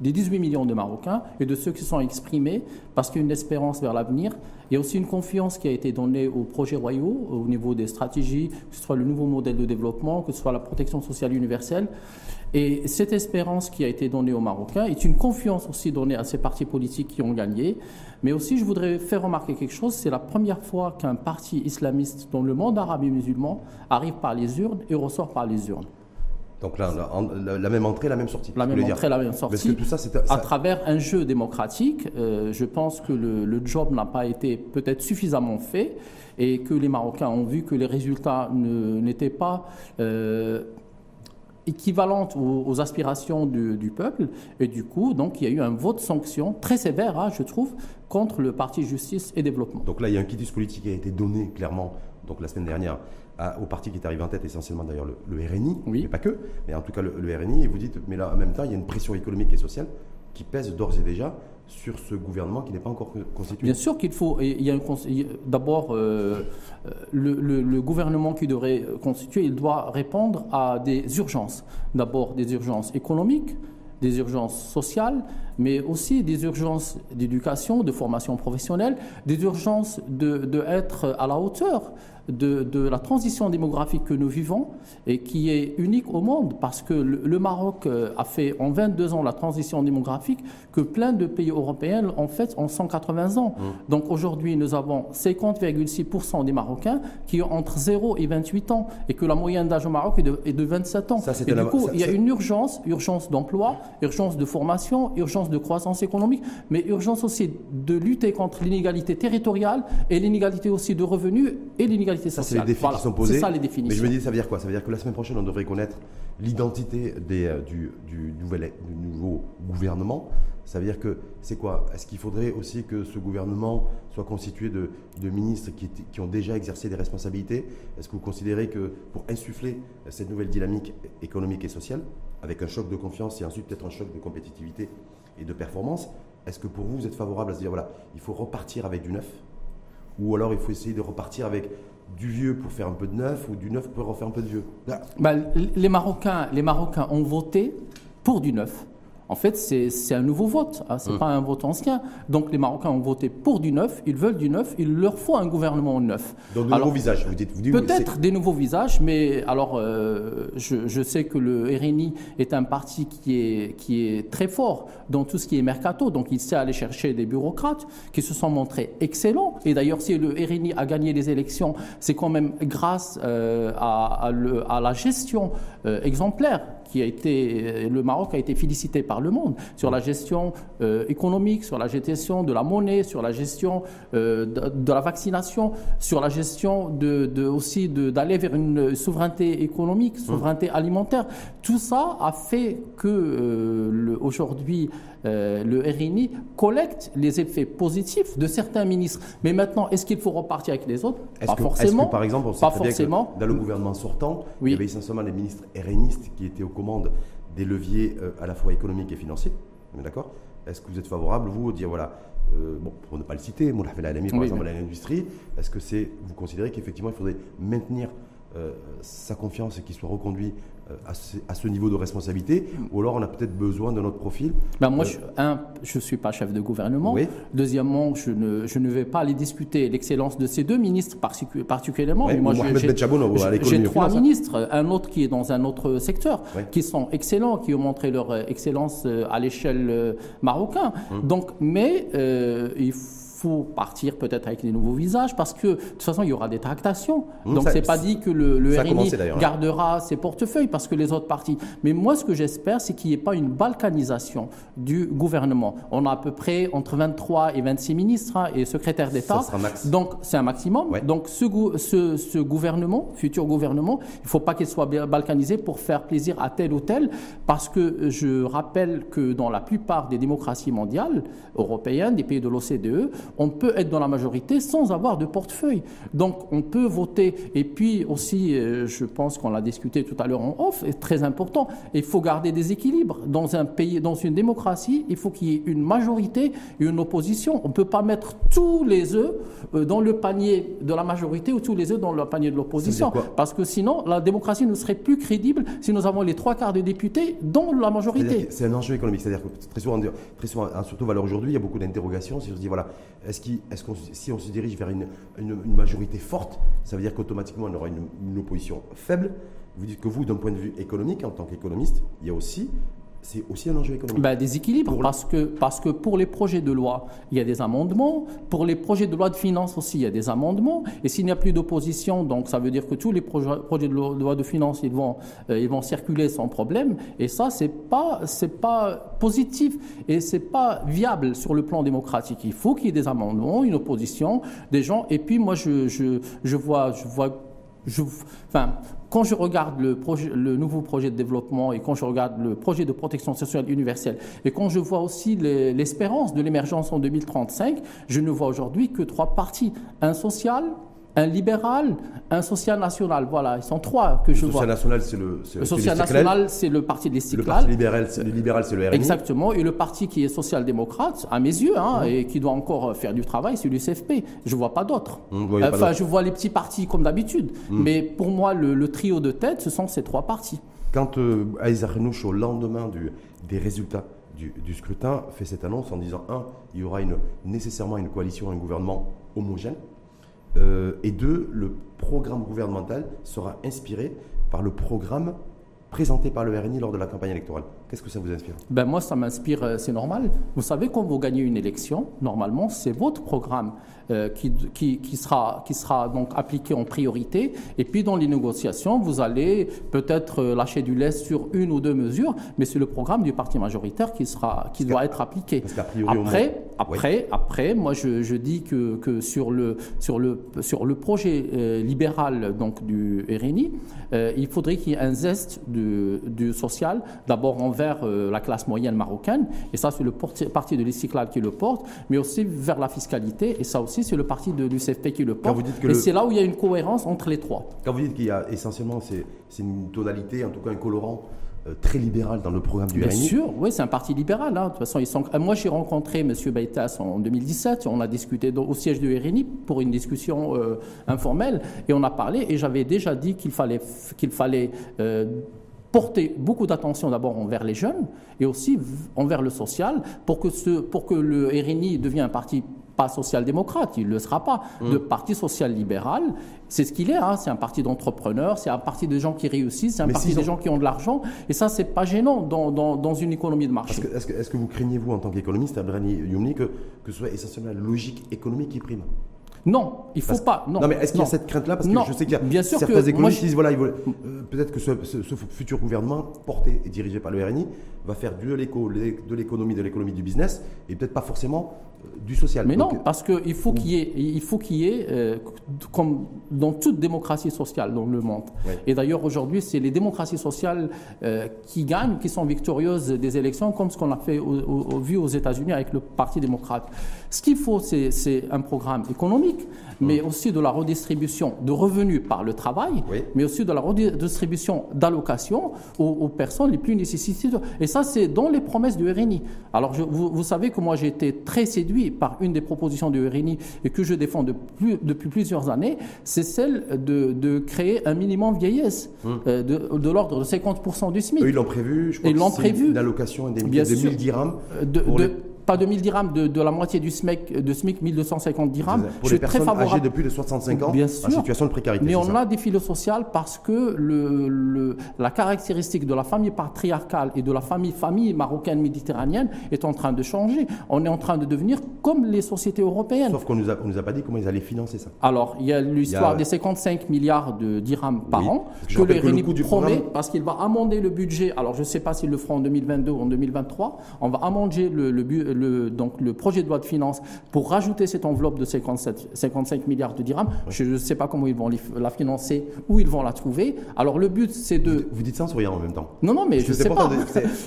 des 18 millions de Marocains et de ceux qui sont exprimés parce qu'il y a une espérance vers l'avenir. Il y a aussi une confiance qui a été donnée aux projets royaux au niveau des stratégies, que ce soit le nouveau modèle de développement, que ce soit la protection sociale universelle. Et cette espérance qui a été donnée aux Marocains est une confiance aussi donnée à ces partis politiques qui ont gagné. Mais aussi, je voudrais faire remarquer quelque chose, c'est la première fois qu'un parti islamiste dans le monde arabe et musulman arrive par les urnes et ressort par les urnes. Donc là, la, même entrée, la même sortie. La même entrée, la même sortie. tout ça, À travers un jeu démocratique, euh, je pense que le, job n'a pas été peut-être suffisamment fait et que les Marocains ont vu que les résultats n'étaient pas euh, équivalentes aux, aspirations du, peuple. Et du coup, donc, il y a eu un vote sanction très sévère, hein, je trouve, contre le Parti Justice et Développement. Donc là, il y a un quitus politique qui a été donné clairement, donc la semaine dernière, au parti qui est arrivé en tête, essentiellement d'ailleurs le, RNI, oui. mais pas que, mais en tout cas le, RNI, et vous dites, mais là, en même temps, il y a une pression économique et sociale qui pèse d'ores et déjà sur ce gouvernement qui n'est pas encore constitué Bien sûr qu'il faut. Il y a d'abord euh, le, le, gouvernement qui devrait constituer, il doit répondre à des urgences. D'abord des urgences économiques, des urgences sociales, mais aussi des urgences d'éducation, de formation professionnelle, des urgences de, de être à la hauteur de, la transition démographique que nous vivons et qui est unique au monde parce que le, Maroc euh, a fait en 22 ans la transition démographique que plein de pays européens ont fait en 180 ans. Mmh. Donc aujourd'hui, nous avons 50,6% des Marocains qui ont entre 0 et 28 ans et que la moyenne d'âge au Maroc est de, 27 ans. et du coup, il y a une urgence, urgence d'emploi, urgence de formation, urgence de croissance économique, mais urgence aussi de lutter contre l'inégalité territoriale et l'inégalité aussi de revenus et l'inégalité ça, c'est les défis qui sont posés. ça les définitions. Mais je me dis, ça veut dire quoi? Ça veut dire que la semaine prochaine, on devrait connaître l'identité euh, du, du, nouvel, du nouveau gouvernement. Ça veut dire que c'est quoi? Est-ce qu'il faudrait aussi que ce gouvernement soit constitué de, de ministres qui, qui, ont déjà exercé des responsabilités? Est-ce que vous considérez que pour insuffler cette nouvelle dynamique économique et sociale, avec un choc de confiance et ensuite peut-être un choc de compétitivité et de performance, est-ce que pour vous, vous êtes favorable à se dire, voilà, il faut repartir avec du neuf? Ou alors il faut essayer de repartir avec du vieux pour faire un peu de neuf ou du neuf pour refaire un peu de vieux. Bah, les, Marocains, les Marocains ont voté pour du neuf en fait, c'est un nouveau vote, hein, ce n'est hum. pas un vote ancien. Donc les Marocains ont voté pour du neuf, ils veulent du neuf, il leur faut un gouvernement neuf. Donc de nouveaux visages, vous dites, Peut-être des nouveaux visages, mais alors euh, je, sais que le RNI est un parti qui est, qui est très fort dans tout ce qui est mercato, donc il sait aller chercher des bureaucrates qui se sont montrés excellents. Et d'ailleurs, si le RNI a gagné les élections, c'est quand même grâce euh, à, à, la gestion euh, exemplaire qui a été, euh, le Maroc a été félicité par le monde sur la gestion euh, économique, sur la gestion de la monnaie, sur la gestion euh, de, la vaccination, sur la gestion de, de aussi d'aller vers une souveraineté économique, mmh. souveraineté alimentaire. Tout ça a fait que aujourd'hui le RNI collecte les effets positifs de certains ministres. Mais maintenant, est-ce qu'il faut repartir avec les autres? Pas forcément. par exemple, pas forcément. dans le gouvernement sortant, il y avait essentiellement les ministres RNistes qui étaient au commande des leviers euh, à la fois économiques et financiers. D'accord? Est-ce que vous êtes favorable, vous, dire, voilà, euh, bon, pour ne pas le citer, la LMI, par exemple, à l'industrie, est-ce que c'est, vous considérez qu'effectivement, il faudrait maintenir euh, sa confiance et qu'il soit reconduit euh, à ce, niveau de responsabilité Ou alors on a peut-être besoin de notre profil ben Moi, je, un, je ne suis pas chef de gouvernement. Deuxièmement, je ne, je ne vais pas aller discuter l'excellence de ces deux ministres particulièrement. moi, j'ai trois ministres, un autre qui est dans un autre secteur, qui sont excellents, qui ont montré leur excellence à l'échelle marocaine. Hum. Donc, mais il faut faut partir peut-être avec des nouveaux visages parce que de toute façon il y aura des tractations. Donc Donc c'est pas dit que le, le RNI gardera ses portefeuilles parce que les autres partis. Mais moi ce que j'espère c'est qu'il n'y ait pas une balkanisation du gouvernement. On a à peu près entre 23 et 26 ministres hein, et secrétaires d'État. Donc c'est un maximum. Donc ce, ce, ce, gouvernement, futur gouvernement, il ne faut pas qu'il soit balkanisé pour faire plaisir à tel ou tel parce que je rappelle que dans la plupart des démocraties mondiales européennes, des pays de l'OCDE, on peut être dans la majorité sans avoir de portefeuille. Donc on peut voter. Et puis aussi, euh, je pense qu'on l'a discuté tout à l'heure en off, c'est très important, il faut garder des équilibres. Dans un pays, dans une démocratie, il faut qu'il y ait une majorité et une opposition. On ne peut pas mettre tous les œufs euh, dans le panier de la majorité ou tous les œufs dans le panier de l'opposition. Parce que sinon, la démocratie ne serait plus crédible si nous avons les trois quarts des députés dans la majorité. C'est un enjeu économique. C'est-à-dire que très souvent, très souvent surtout valeur aujourd'hui, il y a beaucoup d'interrogations. Si se dit, voilà, est-ce est qu'on, si on se dirige vers une, majorité forte, ça veut dire qu'automatiquement, on aura une opposition faible. Vous dites que vous, d'un point de vue économique, en tant qu'économiste, il y a aussi c'est aussi un enjeu économique. Ben, des équilibres, parce, que, parce que pour les projets de loi, il y a des amendements. Pour les projets de loi de finances aussi, il y a des amendements. Et s'il n'y a plus d'opposition, donc ça veut dire que tous les projets, de loi de finances, ils vont, euh, ils vont circuler sans problème. Et ça, c'est pas, c'est pas positif et c'est pas viable sur le plan démocratique. Il faut qu'il y ait des amendements, une opposition, des gens. Et puis moi, je, je, je vois, je vois je, enfin, quand je regarde le, nouveau projet de développement et quand je regarde le projet de protection sociale universelle et quand je vois aussi l'espérance de l'émergence en 2035, je ne vois aujourd'hui que trois parties. Un social, un libéral, un social national. Voilà, ils sont trois que je vois. Le social national, c'est le. Le social national, c'est le parti des cycles. Le parti libéral, c'est le, libéral, c'est le RNI. Exactement. Et le parti qui est social-démocrate, à mes yeux, hein, et qui doit encore faire du travail, c'est l'UCFP. Je ne vois pas d'autres. Enfin, je vois les petits partis comme d'habitude. Hmm. Mais pour moi, le, trio de tête, ce sont ces trois partis. Quand euh, Aïssa Renouch, au lendemain du, des résultats du, du, scrutin, fait cette annonce en disant un, il y aura une, nécessairement une coalition, un gouvernement homogène. Euh, et deux, le programme gouvernemental sera inspiré par le programme présenté par le RNI lors de la campagne électorale. Qu'est-ce que ça vous inspire? Ben Moi, ça m'inspire, euh, c'est normal. Vous savez, quand vous gagnez une élection, normalement, c'est votre programme euh, qui, qui, sera, qui sera donc appliqué en priorité. Et puis, dans les négociations, vous allez peut-être lâcher du lest sur une ou deux mesures, mais c'est le programme du parti majoritaire qui, sera, qui doit être appliqué. Après, après, après, moi, je, je dis que, que, sur, le, sur, le, sur le projet libéral donc, du RNI, il faudrait qu'il y ait un zeste du, du social. D'abord, on vers euh, la classe moyenne marocaine, et ça c'est le parti de l'Istiklal qui le porte, mais aussi vers la fiscalité, et ça aussi c'est le parti de l'UCFP qui le porte. et c'est là où il y a une cohérence entre les trois. Quand vous dites qu'il y a essentiellement, c'est une tonalité, en tout cas un colorant, euh, très libéral dans le programme du Bien sûr, oui, c'est un parti libéral. Hein. De toute façon, ils sont... Euh, moi, j'ai rencontré M. Baitas en 2017. On a discuté au siège du RNI pour une discussion informelle et on a parlé. Et j'avais déjà dit qu'il fallait, qu'il fallait porter beaucoup d'attention d'abord envers les jeunes et aussi envers le social pour que, ce, pour que le RNI devienne un parti pas social-démocrate, il ne le sera pas, mmh. de parti social-libéral. C'est ce qu'il est, hein. c'est un parti d'entrepreneurs, c'est un parti de gens qui réussissent, c'est un parti de gens qui ont de l'argent. Et ça, c'est pas gênant dans, dans, dans, une économie de marché. Est-ce que, est que, vous craignez, vous, en tant qu'économiste, Abrani Youmni, que, que ce soit essentiellement la logique économique qui prime? Non, il ne faut pas. Non, mais est-ce qu'il y a cette créante-là Parce que je sais qu'il y a bien certains économistes qui disent voilà, euh, peut-être que ce, futur gouvernement, porté et dirigé par le RNI, va faire de l'économie, de l'économie du business, et peut-être pas forcément euh, du social. Mais non, parce qu'il faut qu'il y ait, il faut qu'il y ait euh, comme dans toute démocratie sociale dans le monde. Et d'ailleurs, aujourd'hui, c'est les démocraties sociales qui gagnent, qui sont victorieuses des élections, comme ce qu'on a fait au, vu aux États-Unis avec le Parti démocrate. Ce qu'il faut, c'est un programme économique mais aussi de la redistribution de revenus par le travail, mais aussi de la redistribution d'allocations aux, personnes les plus nécessiteuses. Et ça, c'est dans les promesses du RNI. Alors, vous, savez que moi, j'ai été très séduit par une des propositions du RNI et que je défends depuis plusieurs années, c'est celle de, créer un minimum vieillesse hum. euh, de, l'ordre de 50% du SMIC. ils l'ont prévu, je crois. Ils l'ont prévu. Une allocation des, des 1000 dirhams. De, pas 2000 dirhams, de, la moitié du SMIC, de SMIC 1250 dirhams. Pour je les personnes très favorable. âgées de plus de 65 ans, Bien sûr, en situation de précarité. Mais on a des filets sociales parce que le, la caractéristique de la famille patriarcale et de la famille, famille marocaine méditerranéenne est en train de changer. On est en train de devenir comme les sociétés européennes. Sauf qu'on ne nous, nous, a pas dit comment ils allaient financer ça. Alors, il y a l'histoire des 55 milliards de dirhams par an que le RNI promet parce qu'il va amender le budget. Alors, je ne sais pas s'il le fera en 2022 ou en 2023. On va amender le, le, le, donc, le projet de loi de finances pour rajouter cette enveloppe de 57, 55 milliards de dirhams. Je ne sais pas comment ils vont la financer, où ils vont la trouver. Alors le but, c'est de... Vous, dites ça en souriant en même temps. Non, non, mais je ne sais pas.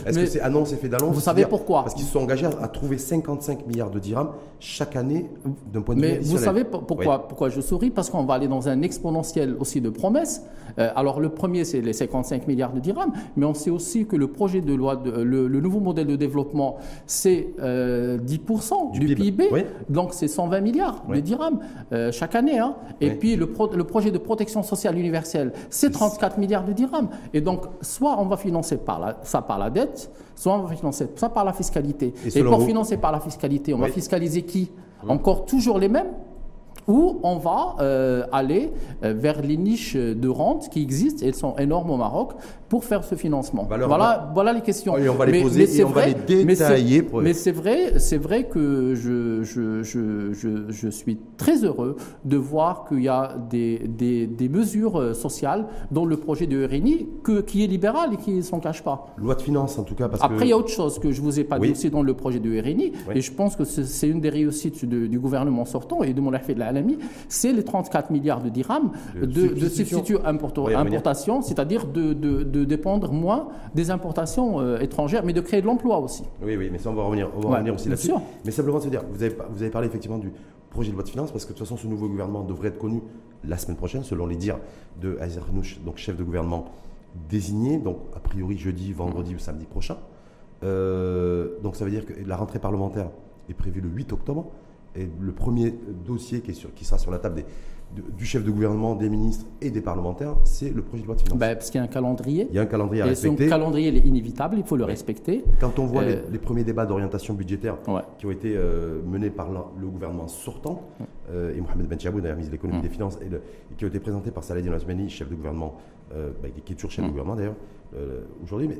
Est-ce que c'est annonce et fait d'annonce Vous savez pourquoi? Parce qu'ils se sont engagés à trouver 55 milliards de dirhams chaque année d'un point de vue Mais vous savez pourquoi, pourquoi je souris? Parce qu'on va aller dans un exponentiel aussi de promesses. Euh, alors le premier, c'est les 55 milliards de dirhams, mais on sait aussi que le projet de loi, de, le, nouveau modèle de développement, c'est 10% euh, du, PIB. Donc c'est 120 milliards de dirhams euh, chaque année. Hein. Et puis le, le, projet de protection sociale universelle, c'est 34 milliards de dirhams. Et donc soit on va financer par la, ça par la dette, soit on va financer ça par la fiscalité. Et, pour financer par la fiscalité, on va fiscaliser qui? Encore toujours les mêmes? Où on va euh, aller vers les niches de rente qui existent, elles sont énormes au Maroc, pour faire ce financement. Bah voilà, voilà les questions. on va les poser et on va les détailler. Mais c'est vrai, c'est vrai que je, je, je, je, suis très heureux de voir qu'il y a des, des, des, mesures euh, sociales dans le projet de RNI que, qui est libéral et qui ne s'en cache pas. Loi de finances en tout cas. Parce Après, il y a autre chose que je ne vous ai pas dit aussi dans le projet de RNI, et je pense que c'est une des réussites du gouvernement sortant et de mon de la c'est les 34 milliards de dirhams de, de substituts importation, c'est-à-dire de, de, dépendre moins des importations euh, étrangères, mais de créer de l'emploi aussi. Oui, oui, mais ça, on va revenir, on va revenir aussi là-dessus. Mais simplement se dire, vous avez, vous avez parlé effectivement du projet de loi de finances, parce que de toute façon, ce nouveau gouvernement devrait être connu la semaine prochaine, selon les dires de Azer donc chef de gouvernement désigné, donc a priori jeudi, vendredi ou samedi prochain. Euh, donc ça veut dire que la rentrée parlementaire est prévue le 8 octobre. Et le premier dossier qui, est sur, qui sera sur la table des, du chef de gouvernement, des ministres et des parlementaires, c'est le projet de loi de finances. Ben, parce qu'il y a un calendrier. Il y a un calendrier à respecter. Et ce calendrier il est inévitable, il faut le respecter. Quand on voit euh, les, premiers débats d'orientation budgétaire qui ont été euh, menés par le gouvernement sortant, euh, et Mohamed Ben Chaboud, ministre de l'économie et des finances, et, qui ont été présentés par Saladin Osmani, chef de gouvernement, bah, qui est toujours chef de gouvernement d'ailleurs, aujourd'hui, mais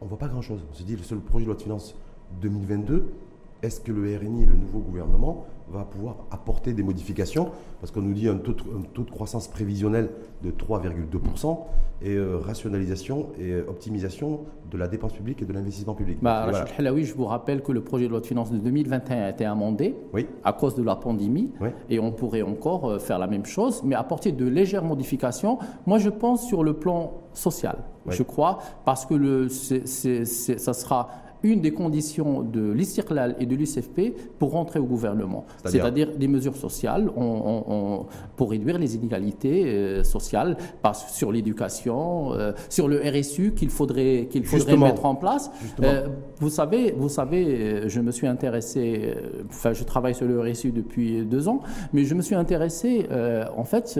on ne voit pas grand-chose. On se dit, le seul projet de loi de finances 2022, est-ce que le RNI, le nouveau gouvernement, va pouvoir apporter des modifications Parce qu'on nous dit un taux, de, croissance prévisionnel de 3,2% et euh, rationalisation et euh, optimisation de la dépense publique et de l'investissement public. Bah, je vous rappelle que le projet de loi de finances de 2021 a été amendé à cause de la pandémie et on pourrait encore euh, faire la même chose, mais apporter de légères modifications. Moi, je pense sur le plan social, je crois, parce que le, ça sera une des conditions de l'ISTIRLAL et de l'UCFP pour rentrer au gouvernement. C'est-à-dire des mesures sociales pour réduire les inégalités euh, sociales sur l'éducation, euh, sur le RSU qu'il faudrait, qu'il faudrait mettre en place. Euh, vous savez, vous savez, je me suis intéressé, enfin je travaille sur le RSU depuis deux ans, mais je me suis intéressé en fait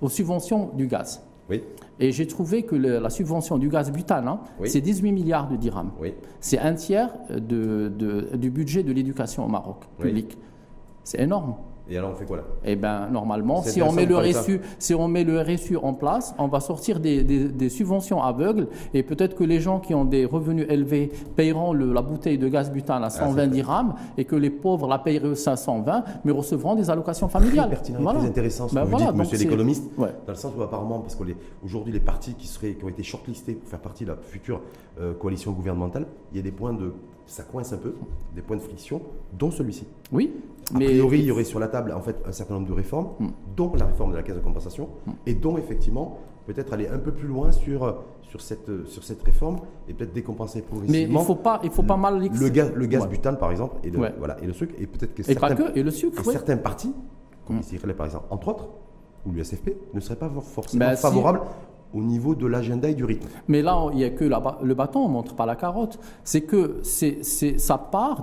aux subventions du gaz. Oui. Et j'ai trouvé que la subvention du gaz butane, hein, c'est 18 milliards de dirhams. C'est un tiers du budget de l'éducation au Maroc public. C'est énorme. Et alors on fait quoi là? Eh bien normalement, si on, met le RSU, si on met le RSU en place, on va sortir des, subventions aveugles et peut-être que les gens qui ont des revenus élevés paieront la bouteille de gaz butane à 120 ah, dirhams et que les pauvres la paieraient 520 mais recevront des allocations familiales. Pertinent, très intéressant ce ben que vous dites, monsieur l'économiste, dans le sens où apparemment, parce qu'aujourd'hui les partis qui, seraient, qui ont été shortlistés pour faire partie de la future euh, coalition gouvernementale, il y a des points de ça coince un peu, des points de friction, dont celui-ci. Oui. A priori, il y aurait sur la table en fait un certain nombre de réformes, hmm. dont la réforme de la caisse de compensation, hmm. et dont effectivement peut-être aller un peu plus loin sur, sur, cette, sur cette réforme et peut-être décompenser progressivement. Mais il faut pas, il faut pas mal le gaz, le gaz butane par exemple et, voilà, et le sucre et peut-être que et certains, pas que, et le sucre, certains partis, comme hmm. ici par exemple, entre autres, ou l'USFP, ne seraient pas forcément bah, favorables au niveau de l'agenda et du rythme. Mais là, il n'y a que le bâton, on ne montre pas la carotte. C'est que c'est, ça part,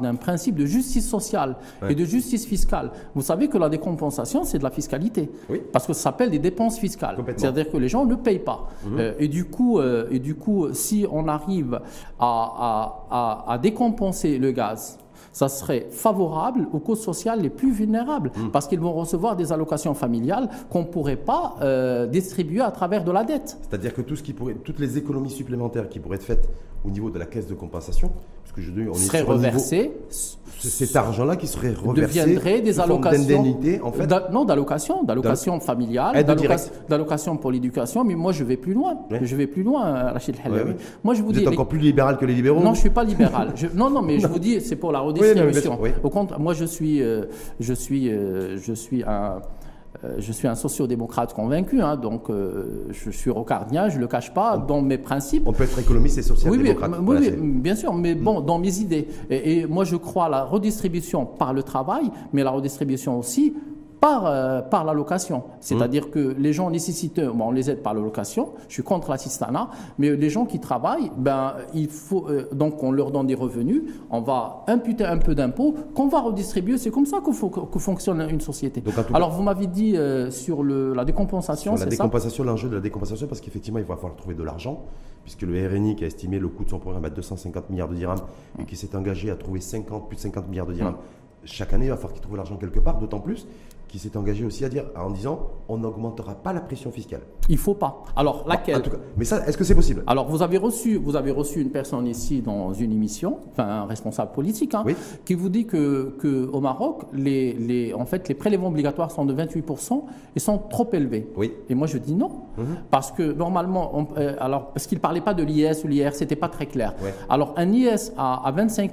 d'un principe de justice sociale et de justice fiscale. Vous savez que la décompensation, c'est de la fiscalité. Parce que ça s'appelle des dépenses fiscales. C'est-à-dire que les gens ne payent pas. Mhm. Euh, et, du coup, euh, et du coup, si on arrive à décompenser le gaz, ça serait favorable aux causes sociales les plus vulnérables, hmm. parce qu'ils vont recevoir des allocations familiales qu'on ne pourrait pas euh, distribuer à travers de la dette. C'est-à-dire que tout ce qui pourrait, toutes les économies supplémentaires qui pourraient être faites au niveau de la caisse de compensation, parce que je on serait reversé. Cet argent-là qui serait reversé deviendrait des allocations en fait. Non, d'allocations, d'allocations familiales, d'allocations pour l'éducation. Mais moi, je vais plus loin. Je vais plus loin, Rachid Halawi. Moi, je vous, vous êtes encore plus libéral que les libéraux. Non, je suis pas libéral. non, non, mais je vous dis, c'est pour la redistribution. Au compte, moi, je suis, euh, je suis, euh, je suis un je suis un sociodémocrate convaincu, hein, donc euh, je suis rocardien, je ne le cache pas, dans mes principes. On peut être économiste et social-démocrate. Oui, oui, bien sûr, mais bon, dans mes idées. et, moi, je crois à la redistribution par le travail, mais la redistribution aussi par, euh, par l'allocation. C'est-à-dire que les gens nécessiteux, bon, on les aide par l'allocation, je suis contre l'assistanat, mais les gens qui travaillent, ben, il faut, euh, donc on leur donne des revenus, on va imputer un peu d'impôts qu'on va redistribuer. C'est comme ça que, que, fonctionne une société. Alors vous m'avez dit euh, sur le, la décompensation, c'est La décompensation, l'enjeu de la décompensation, parce qu'effectivement, il va falloir trouver de l'argent, puisque le RNI qui a estimé le coût de son programme à 250 milliards de dirhams et qui s'est engagé à trouver 50, plus de 50 milliards de dirhams chaque année, il va falloir qu'il trouve l'argent quelque part, d'autant plus qui s'est engagé aussi à dire, en disant, on n'augmentera pas la pression fiscale. Il faut pas. Alors laquelle en tout cas, Mais ça, est-ce que c'est possible? Alors vous avez reçu, vous avez reçu une personne ici dans une émission, enfin un responsable politique, hein, qui vous dit que, que au Maroc, les, les, en fait, les prélèvements obligatoires sont de 28% et sont trop élevés. Oui. Et moi je dis non, mhm. parce que normalement, euh, alors parce qu'il parlait pas de l'IS ou l'IR, c'était pas très clair. Alors un IS à, à 25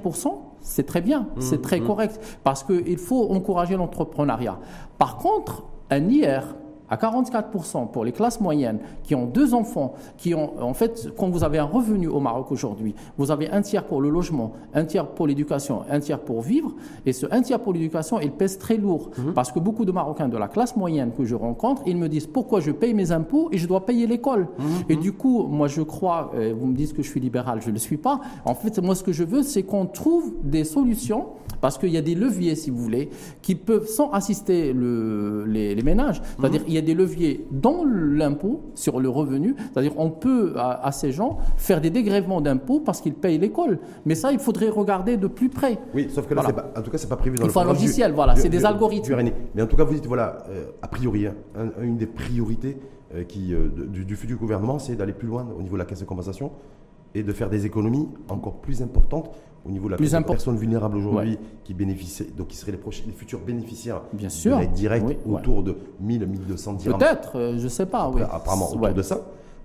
c'est très bien, c'est mmh, très mmh. correct, parce qu'il faut encourager l'entrepreneuriat. Par contre, un IR à 44% pour les classes moyennes qui ont deux enfants, qui ont, en fait, quand vous avez un revenu au Maroc aujourd'hui, vous avez un tiers pour le logement, un tiers pour l'éducation, un tiers pour vivre, et ce un tiers pour l'éducation, il pèse très lourd. Mhm. Parce que beaucoup de Marocains de la classe moyenne que je rencontre, ils me disent pourquoi je paye mes impôts et je dois payer l'école? Mhm. Et du coup, moi je crois, euh, vous me dites que je suis libéral, je ne le suis pas. En fait, moi ce que je veux, c'est qu'on trouve des solutions, parce qu'il y a des leviers, si vous voulez, qui peuvent, sans assister le, les, les, ménages, c'est-à-dire il y a des leviers dans l'impôt sur le revenu, c'est-à-dire on peut à, ces gens faire des dégrèvements d'impôts parce qu'ils payent l'école. Mais ça, il faudrait regarder de plus près. Oui, sauf que là, en tout cas, c'est pas prévu dans il le faut un logiciel, voilà, c'est des algorithmes. mais en tout cas, vous dites, voilà, euh, a priori, hein, une des priorités euh, qui, euh, du, du, futur gouvernement, c'est d'aller plus loin au niveau de la caisse de compensation et de faire des économies encore plus importantes au niveau de la plus personnes vulnérables aujourd'hui qui bénéficient, donc qui seraient les, futurs bénéficiaires Bien sûr. de l'aide directe autour de 1000, 1200 dirhams. Peut-être, euh, je ne sais pas. Oui. Apparemment, autour de ça.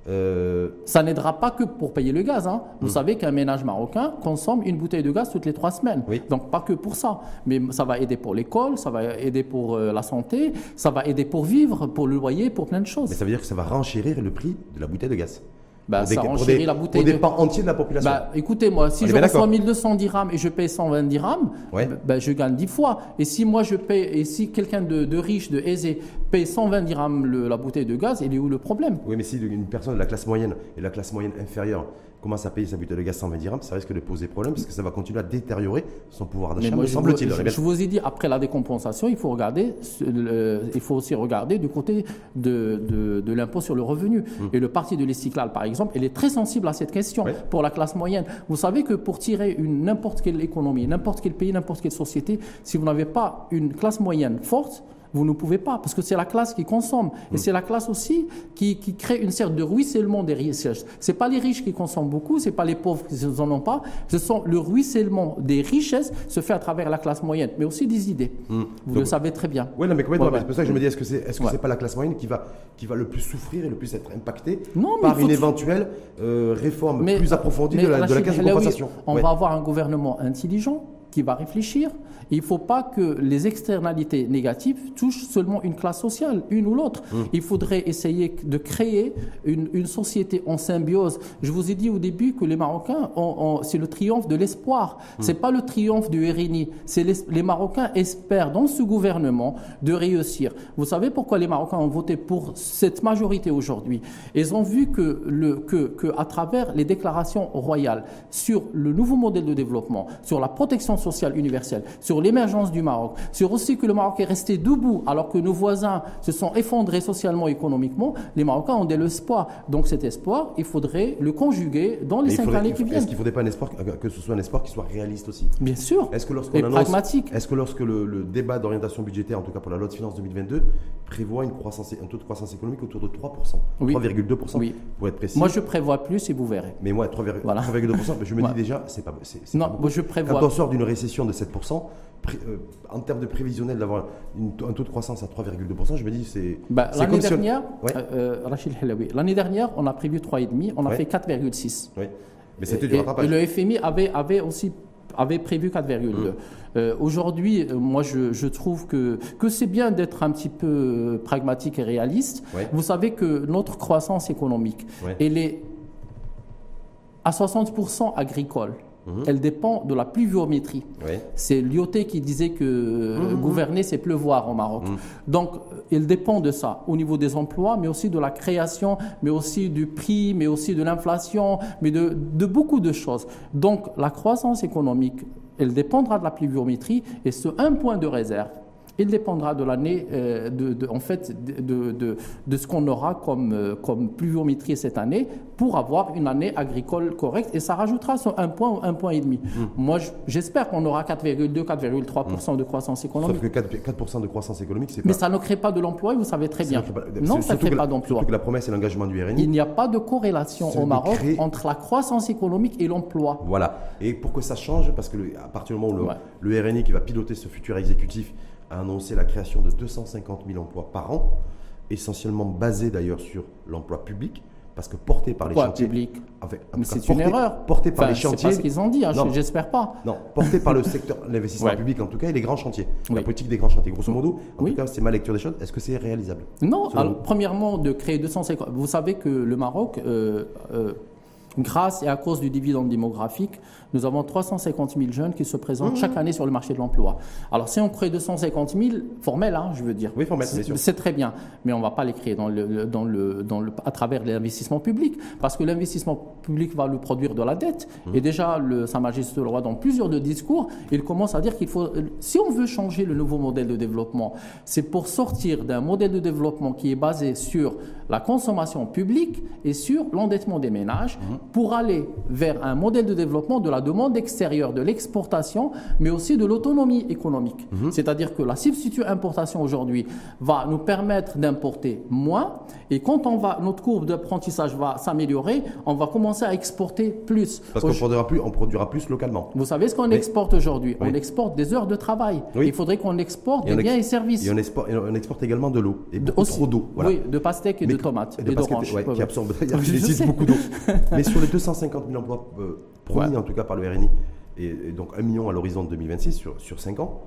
Euh, ça n'aidera pas que pour payer le gaz. Hein. Vous hmm. savez qu'un ménage marocain consomme une bouteille de gaz toutes les trois semaines. Donc pas que pour ça. Mais ça va aider pour l'école, ça va aider pour euh, la santé, ça va aider pour vivre, pour le loyer, pour plein de choses. Mais ça veut dire que ça va renchérir le prix de la bouteille de gaz. Bah, ça la bouteille. Pour des pans entiers de la population. Bah, écoutez, moi, si je reçois 1200 dirhams et je paye 120 dirhams, bah, je gagne 10 fois. Et si moi je paye, et si quelqu'un de, riche, de aisé, paye 120 dirhams la bouteille de gaz, il est où le problème? Oui, mais si une personne de la classe moyenne et la classe moyenne inférieure commence à payer sa bouteille de gaz 120 dirhams, ça risque de poser problème parce que ça va continuer à détériorer son pouvoir d'achat, me semble-t-il. Je, je, vous ai dit, après la décompensation, il faut, regarder, il faut aussi regarder du côté de, de, l'impôt sur le revenu. Hum. Et le parti de l'Istiklal, par exemple, il est très sensible à cette question pour la classe moyenne. Vous savez que pour tirer n'importe quelle économie, n'importe quel pays, n'importe quelle société, si vous n'avez pas une classe moyenne forte, vous ne pouvez pas, parce que c'est la classe qui consomme. Et mm. c'est la classe aussi qui, crée une sorte de ruissellement des richesses. Ce n'est pas les riches qui consomment beaucoup, ce n'est pas les pauvres qui n'en ont pas. Ce sont le ruissellement des richesses se fait à travers la classe moyenne, mais aussi des idées. Mm. Vous le savez très bien. Oui, mais c'est pour ça que je me dis, est-ce que c'est est -ce pas la classe moyenne qui va, qui va le plus souffrir et le plus être impactée par une éventuelle euh, réforme plus approfondie de, la, caisse de compensation? On va avoir un gouvernement intelligent qui va réfléchir. Il ne faut pas que les externalités négatives touchent seulement une classe sociale, une ou l'autre. Mmh. Il faudrait essayer de créer une, société en symbiose. Je vous ai dit au début que les Marocains, c'est le triomphe de l'espoir. Ce mmh. C'est pas le triomphe du RNI. C'est les, Marocains espèrent dans ce gouvernement de réussir. Vous savez pourquoi les Marocains ont voté pour cette majorité aujourd'hui? Ils ont vu que, le, que, que à travers les déclarations royales sur le nouveau modèle de développement, sur la protection sociale universelle, sur l'émergence du Maroc, sur aussi que le Maroc est resté debout alors que nos voisins se sont effondrés socialement et économiquement, les Marocains ont de l'espoir. Donc cet espoir, il faudrait le conjuguer dans les cinq années qui viennent. Est-ce qu'il ne faudrait pas un espoir, que ce soit un espoir qui soit réaliste aussi? Bien sûr. Est-ce que lorsqu'on pragmatique. Est-ce que lorsque le, débat d'orientation budgétaire, en tout cas pour la loi de finances 2022, prévoit une croissance, un taux de croissance économique autour de 3%, 3,2% oui. pour être précis. Moi je prévois plus et vous verrez. Mais moi 3,2%, voilà. je me dis déjà, c'est pas, non, je prévois. Quand on sort d'une récession de 7%, euh, en termes de prévisionnel, d'avoir un taux de croissance à 3,2%, je me dis c'est. Bah, l'année dernière, euh, euh, l'année dernière, on a prévu 3,5, on a fait 4,6. Oui. Mais c'était du rattrapage. Et le FMI avait, avait aussi avait prévu 4,2. Mmh. Aujourd'hui, moi, je, trouve que, que c'est bien d'être un petit peu pragmatique et réaliste. Vous savez que notre croissance économique, elle est à 60% agricole. Mhm. Elle dépend de la pluviométrie. C'est Lyoté qui disait que euh, mhm. gouverner, c'est pleuvoir au Maroc. Mhm. Donc, elle dépend de ça, au niveau des emplois, mais aussi de la création, mais aussi du prix, mais aussi de l'inflation, mais de, de beaucoup de choses. Donc, la croissance économique, elle dépendra de la pluviométrie et ce un point de réserve il dépendra de l'année, euh, de, en fait, de, de, ce qu'on aura comme, euh, comme pluviométrie cette année pour avoir une année agricole correcte. Et ça rajoutera un point ou un point et demi. Hmm. Moi, j'espère qu'on aura 4,2, 4,3% de croissance économique. Sauf que 4%, de croissance économique, c'est pas... Mais ça ne crée pas de l'emploi, vous savez très bien. Non, ça ne crée pas d'emploi. Surtout que la promesse et l'engagement du RNI. Il n'y a pas de corrélation au Maroc entre la croissance économique et l'emploi. Voilà. Et pour que ça change, parce que à partir du moment où le, le RNI qui va piloter ce futur exécutif a annoncé la création de 250 000 emplois par an, essentiellement basés d'ailleurs sur l'emploi public, parce que porté par les chantiers. public Mais c'est une erreur. Porté par les chantiers. C'est pas ce qu'ils ont dit, hein, j'espère pas. Non, porté par le secteur, l'investissement public en tout cas, et les grands chantiers. La politique des grands chantiers. Grosso modo, en tout cas, c'est ma lecture des choses. Est-ce que c'est réalisable Non, alors, premièrement, de créer 250. Vous savez que le Maroc. Euh, euh, grâce et à cause du dividende démographique, nous avons 350 000 jeunes qui se présentent mmh. chaque année sur le marché de l'emploi. Alors, si on crée 250 000, formel, hein, je veux dire. Oui, formel, c'est très bien. Mais on ne va pas les créer dans le, dans le, dans le, à travers l'investissement public, parce que l'investissement public va lui produire de la dette. Mmh. Et déjà, le, Sa Majesté le Roi, dans plusieurs de discours, il commence à dire qu'il faut. Si on veut changer le nouveau modèle de développement, c'est pour sortir d'un modèle de développement qui est basé sur la consommation publique et sur l'endettement des ménages, pour aller vers un modèle de développement de la demande extérieure, de l'exportation, mais aussi de l'autonomie économique. Mhm. C'est-à-dire que la substitut importation aujourd'hui va nous permettre d'importer moins, et quand on va, notre courbe d'apprentissage va s'améliorer, on va commencer à exporter plus. Parce qu'on produira plus, on produira plus localement. Vous savez ce qu'on exporte aujourd'hui? On exporte des heures de travail. Il faudrait qu'on exporte des biens et services. Et on exporte, on exporte également de l'eau. Et beaucoup trop d'eau. Oui, de pastèques et de tomates. Et d'oranges. qui absorbe beaucoup d'eau. Mais sur les 250 000 emplois euh, promis en tout cas par le RNI, et, donc 1 million à l'horizon 2026 sur, sur 5 ans,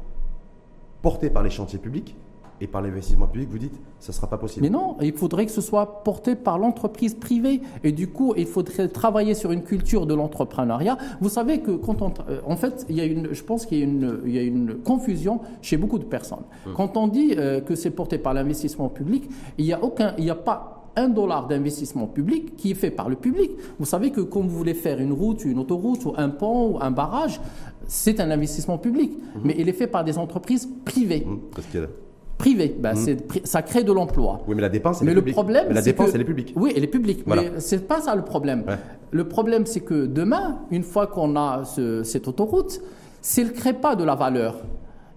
porté par les chantiers publics et par l'investissement public, vous dites, ça ne sera pas possible. Mais non, il faudrait que ce soit porté par l'entreprise privée. Et du coup, il faudrait travailler sur une culture de l'entrepreneuriat. Vous savez que quand on... Euh, en fait, il y a une, je pense qu'il y a une, il y a une confusion chez beaucoup de personnes. Hum. Quand on dit euh, que c'est porté par l'investissement public, il n'y a aucun... Il n'y a pas un dollar d'investissement public qui est fait par le public. Vous savez que quand vous voulez faire une route, une autoroute, ou un pont, ou un barrage, c'est un investissement public. Mhm. Mais il est fait par des entreprises privées. Mmh, Privé, ben mhm. ça crée de l'emploi. Oui, mais la dépense, elle est publique. Problème, mais la dépense, elle est publique. Oui, elle est publique. Mais c'est pas ça le problème. Le problème, c'est que demain, une fois qu'on a cette autoroute, s'il ne crée pas de la valeur,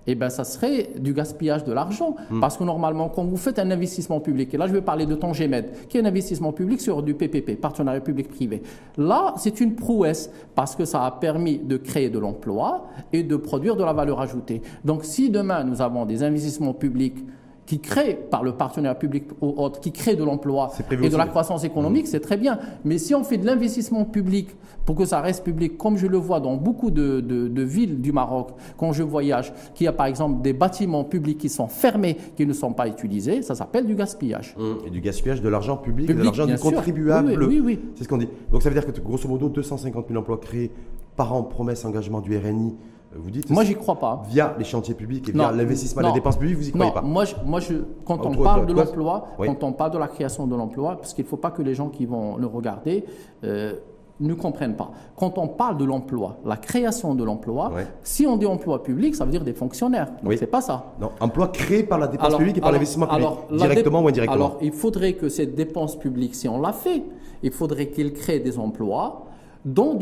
eh ben, ça serait du gaspillage de l'argent. Hmm. Parce que normalement, quand vous faites un investissement public, et là je vais parler de Tangémed, qui est un investissement public sur du PPP, partenariat public-privé. Là, c'est une prouesse parce que ça a permis de créer de l'emploi et de produire de la valeur ajoutée. Donc si demain nous avons des investissements publics qui créent, par le partenariat public ou autre, qui créent de l'emploi et de la croissance économique, mmh. c'est très bien. Mais si on fait de l'investissement public pour que ça reste public, comme je le vois dans beaucoup de, villes du Maroc, quand je voyage, qu'il y a par exemple des bâtiments publics qui sont fermés, qui ne sont pas utilisés, ça s'appelle du gaspillage. Mmh. Et du gaspillage de l'argent public, de l'argent du contribuable. Oui, oui, C'est ce qu'on dit. Donc ça veut dire que grosso modo, 250 000 emplois créés par an, promesse, engagement du RNI, vous dites Moi, j'y crois pas. Via les chantiers publics et via l'investissement des dépenses publiques, vous y croyez pas Moi, moi je, quand on parle de l'emploi, quand on parle de la création de l'emploi, parce qu'il ne faut pas que les gens qui vont le regarder, euh, ne comprennent pas. Quand on parle de l'emploi, la création de l'emploi, si on dit emploi public, ça veut dire des fonctionnaires. Donc c'est pas ça. Non, emploi créé par la dépense publique et par l'investissement public, directement ou indirectement. Alors il faudrait que cette dépense publique, si on l'a fait, il faudrait qu'il crée des emplois dont,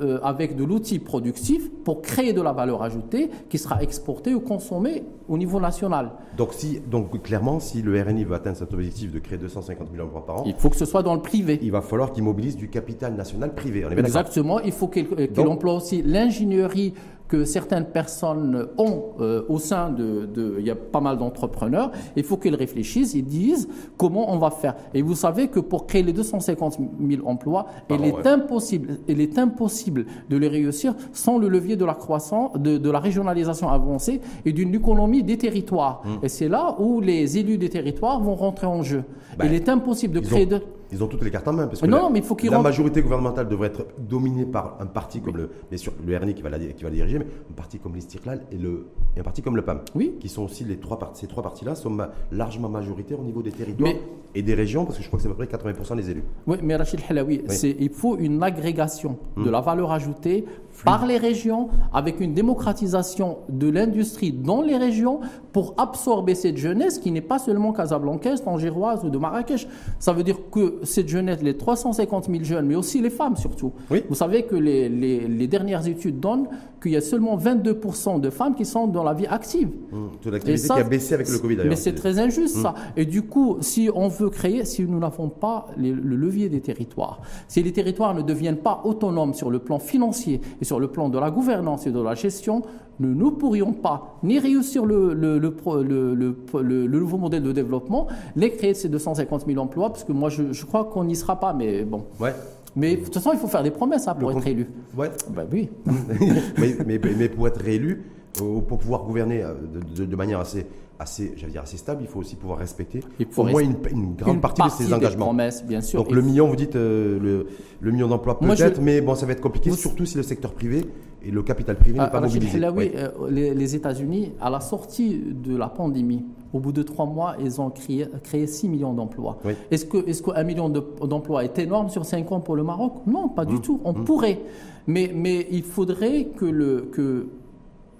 euh, avec de l'outil productif pour créer de la valeur ajoutée qui sera exportée ou consommée au niveau national. Donc, si, donc clairement, si le RNI veut atteindre cet objectif de créer 250 000 emplois par an, il faut que ce soit dans le privé. Il va falloir qu'il mobilise du capital national privé. Exactement. Il faut qu'il emploie aussi l'ingénierie que certaines personnes ont euh, au sein de, Il y a pas mal d'entrepreneurs. Il faut qu'ils réfléchissent, ils disent comment on va faire. Et vous savez que pour créer les 250 000 emplois, il, est impossible, il est impossible de les réussir sans le levier de la croissance, de, la régionalisation avancée et d'une économie des territoires. Hum. Et c'est là où les élus des territoires vont rentrer en jeu. Ben, il est impossible de créer... de ils ont toutes les cartes en main. Parce que non, la, mais il faut la majorité gouvernementale devrait être dominée par un parti comme le, bien sûr, le RNI qui va, la, qui va diriger, mais un parti comme l'Istiklal et, le, et un parti comme le PAM. Oui. Qui sont aussi les trois partis. Ces trois partis-là sont largement majoritaires au niveau des territoires et des régions, parce que je crois que c'est à peu près 80% des élus. Oui, mais Rachid Helaoui, il faut une agrégation de hmm. la valeur ajoutée par les régions, avec une démocratisation de l'industrie dans les régions pour absorber cette jeunesse qui n'est pas seulement casablancaise, tangéroise ou de Marrakech. Ça veut dire que cette jeunesse, les 350 000 jeunes, mais aussi les femmes surtout. Vous savez que les, les, dernières études donnent qu'il y a seulement 22% de femmes qui sont dans la vie active. Mmh. l'activité qui a baissé avec le Covid d'ailleurs. Mais c'est très injuste ça. Mmh. Et du coup, si on veut créer, si nous n'avons pas le levier des territoires, si les territoires ne deviennent pas autonomes sur le plan financier et sur le plan de la gouvernance et de la gestion, nous ne pourrions pas ni réussir le, le, le, nouveau modèle de développement, ni créer ces 250 000 emplois, parce que moi je, je crois qu'on n'y sera pas, mais bon. Ouais. Mais de toute façon, il faut faire des promesses hein, pour être élu. Ouais. Ben oui. mais, mais, mais, pour être réélu, euh, pour pouvoir gouverner euh, de, de manière assez assez, dire assez stable, il faut aussi pouvoir respecter au moins une, grande partie, de ses engagements. Promesses, bien sûr. Donc le million, vous dites euh, le, le, million d'emplois peut-être, mais bon, ça va être compliqué, surtout si le secteur privé et le capital privé n'est ah, pas mobilisé. Là, oui, euh, les, États-Unis, à la sortie de la pandémie, au bout de trois mois, ils ont créé, créé 6 millions d'emplois. Est-ce qu'un est million d'emplois est énorme sur 5 ans pour le Maroc? Non, pas du mmh. tout. On mmh. pourrait. Mais, mais il faudrait que, le, que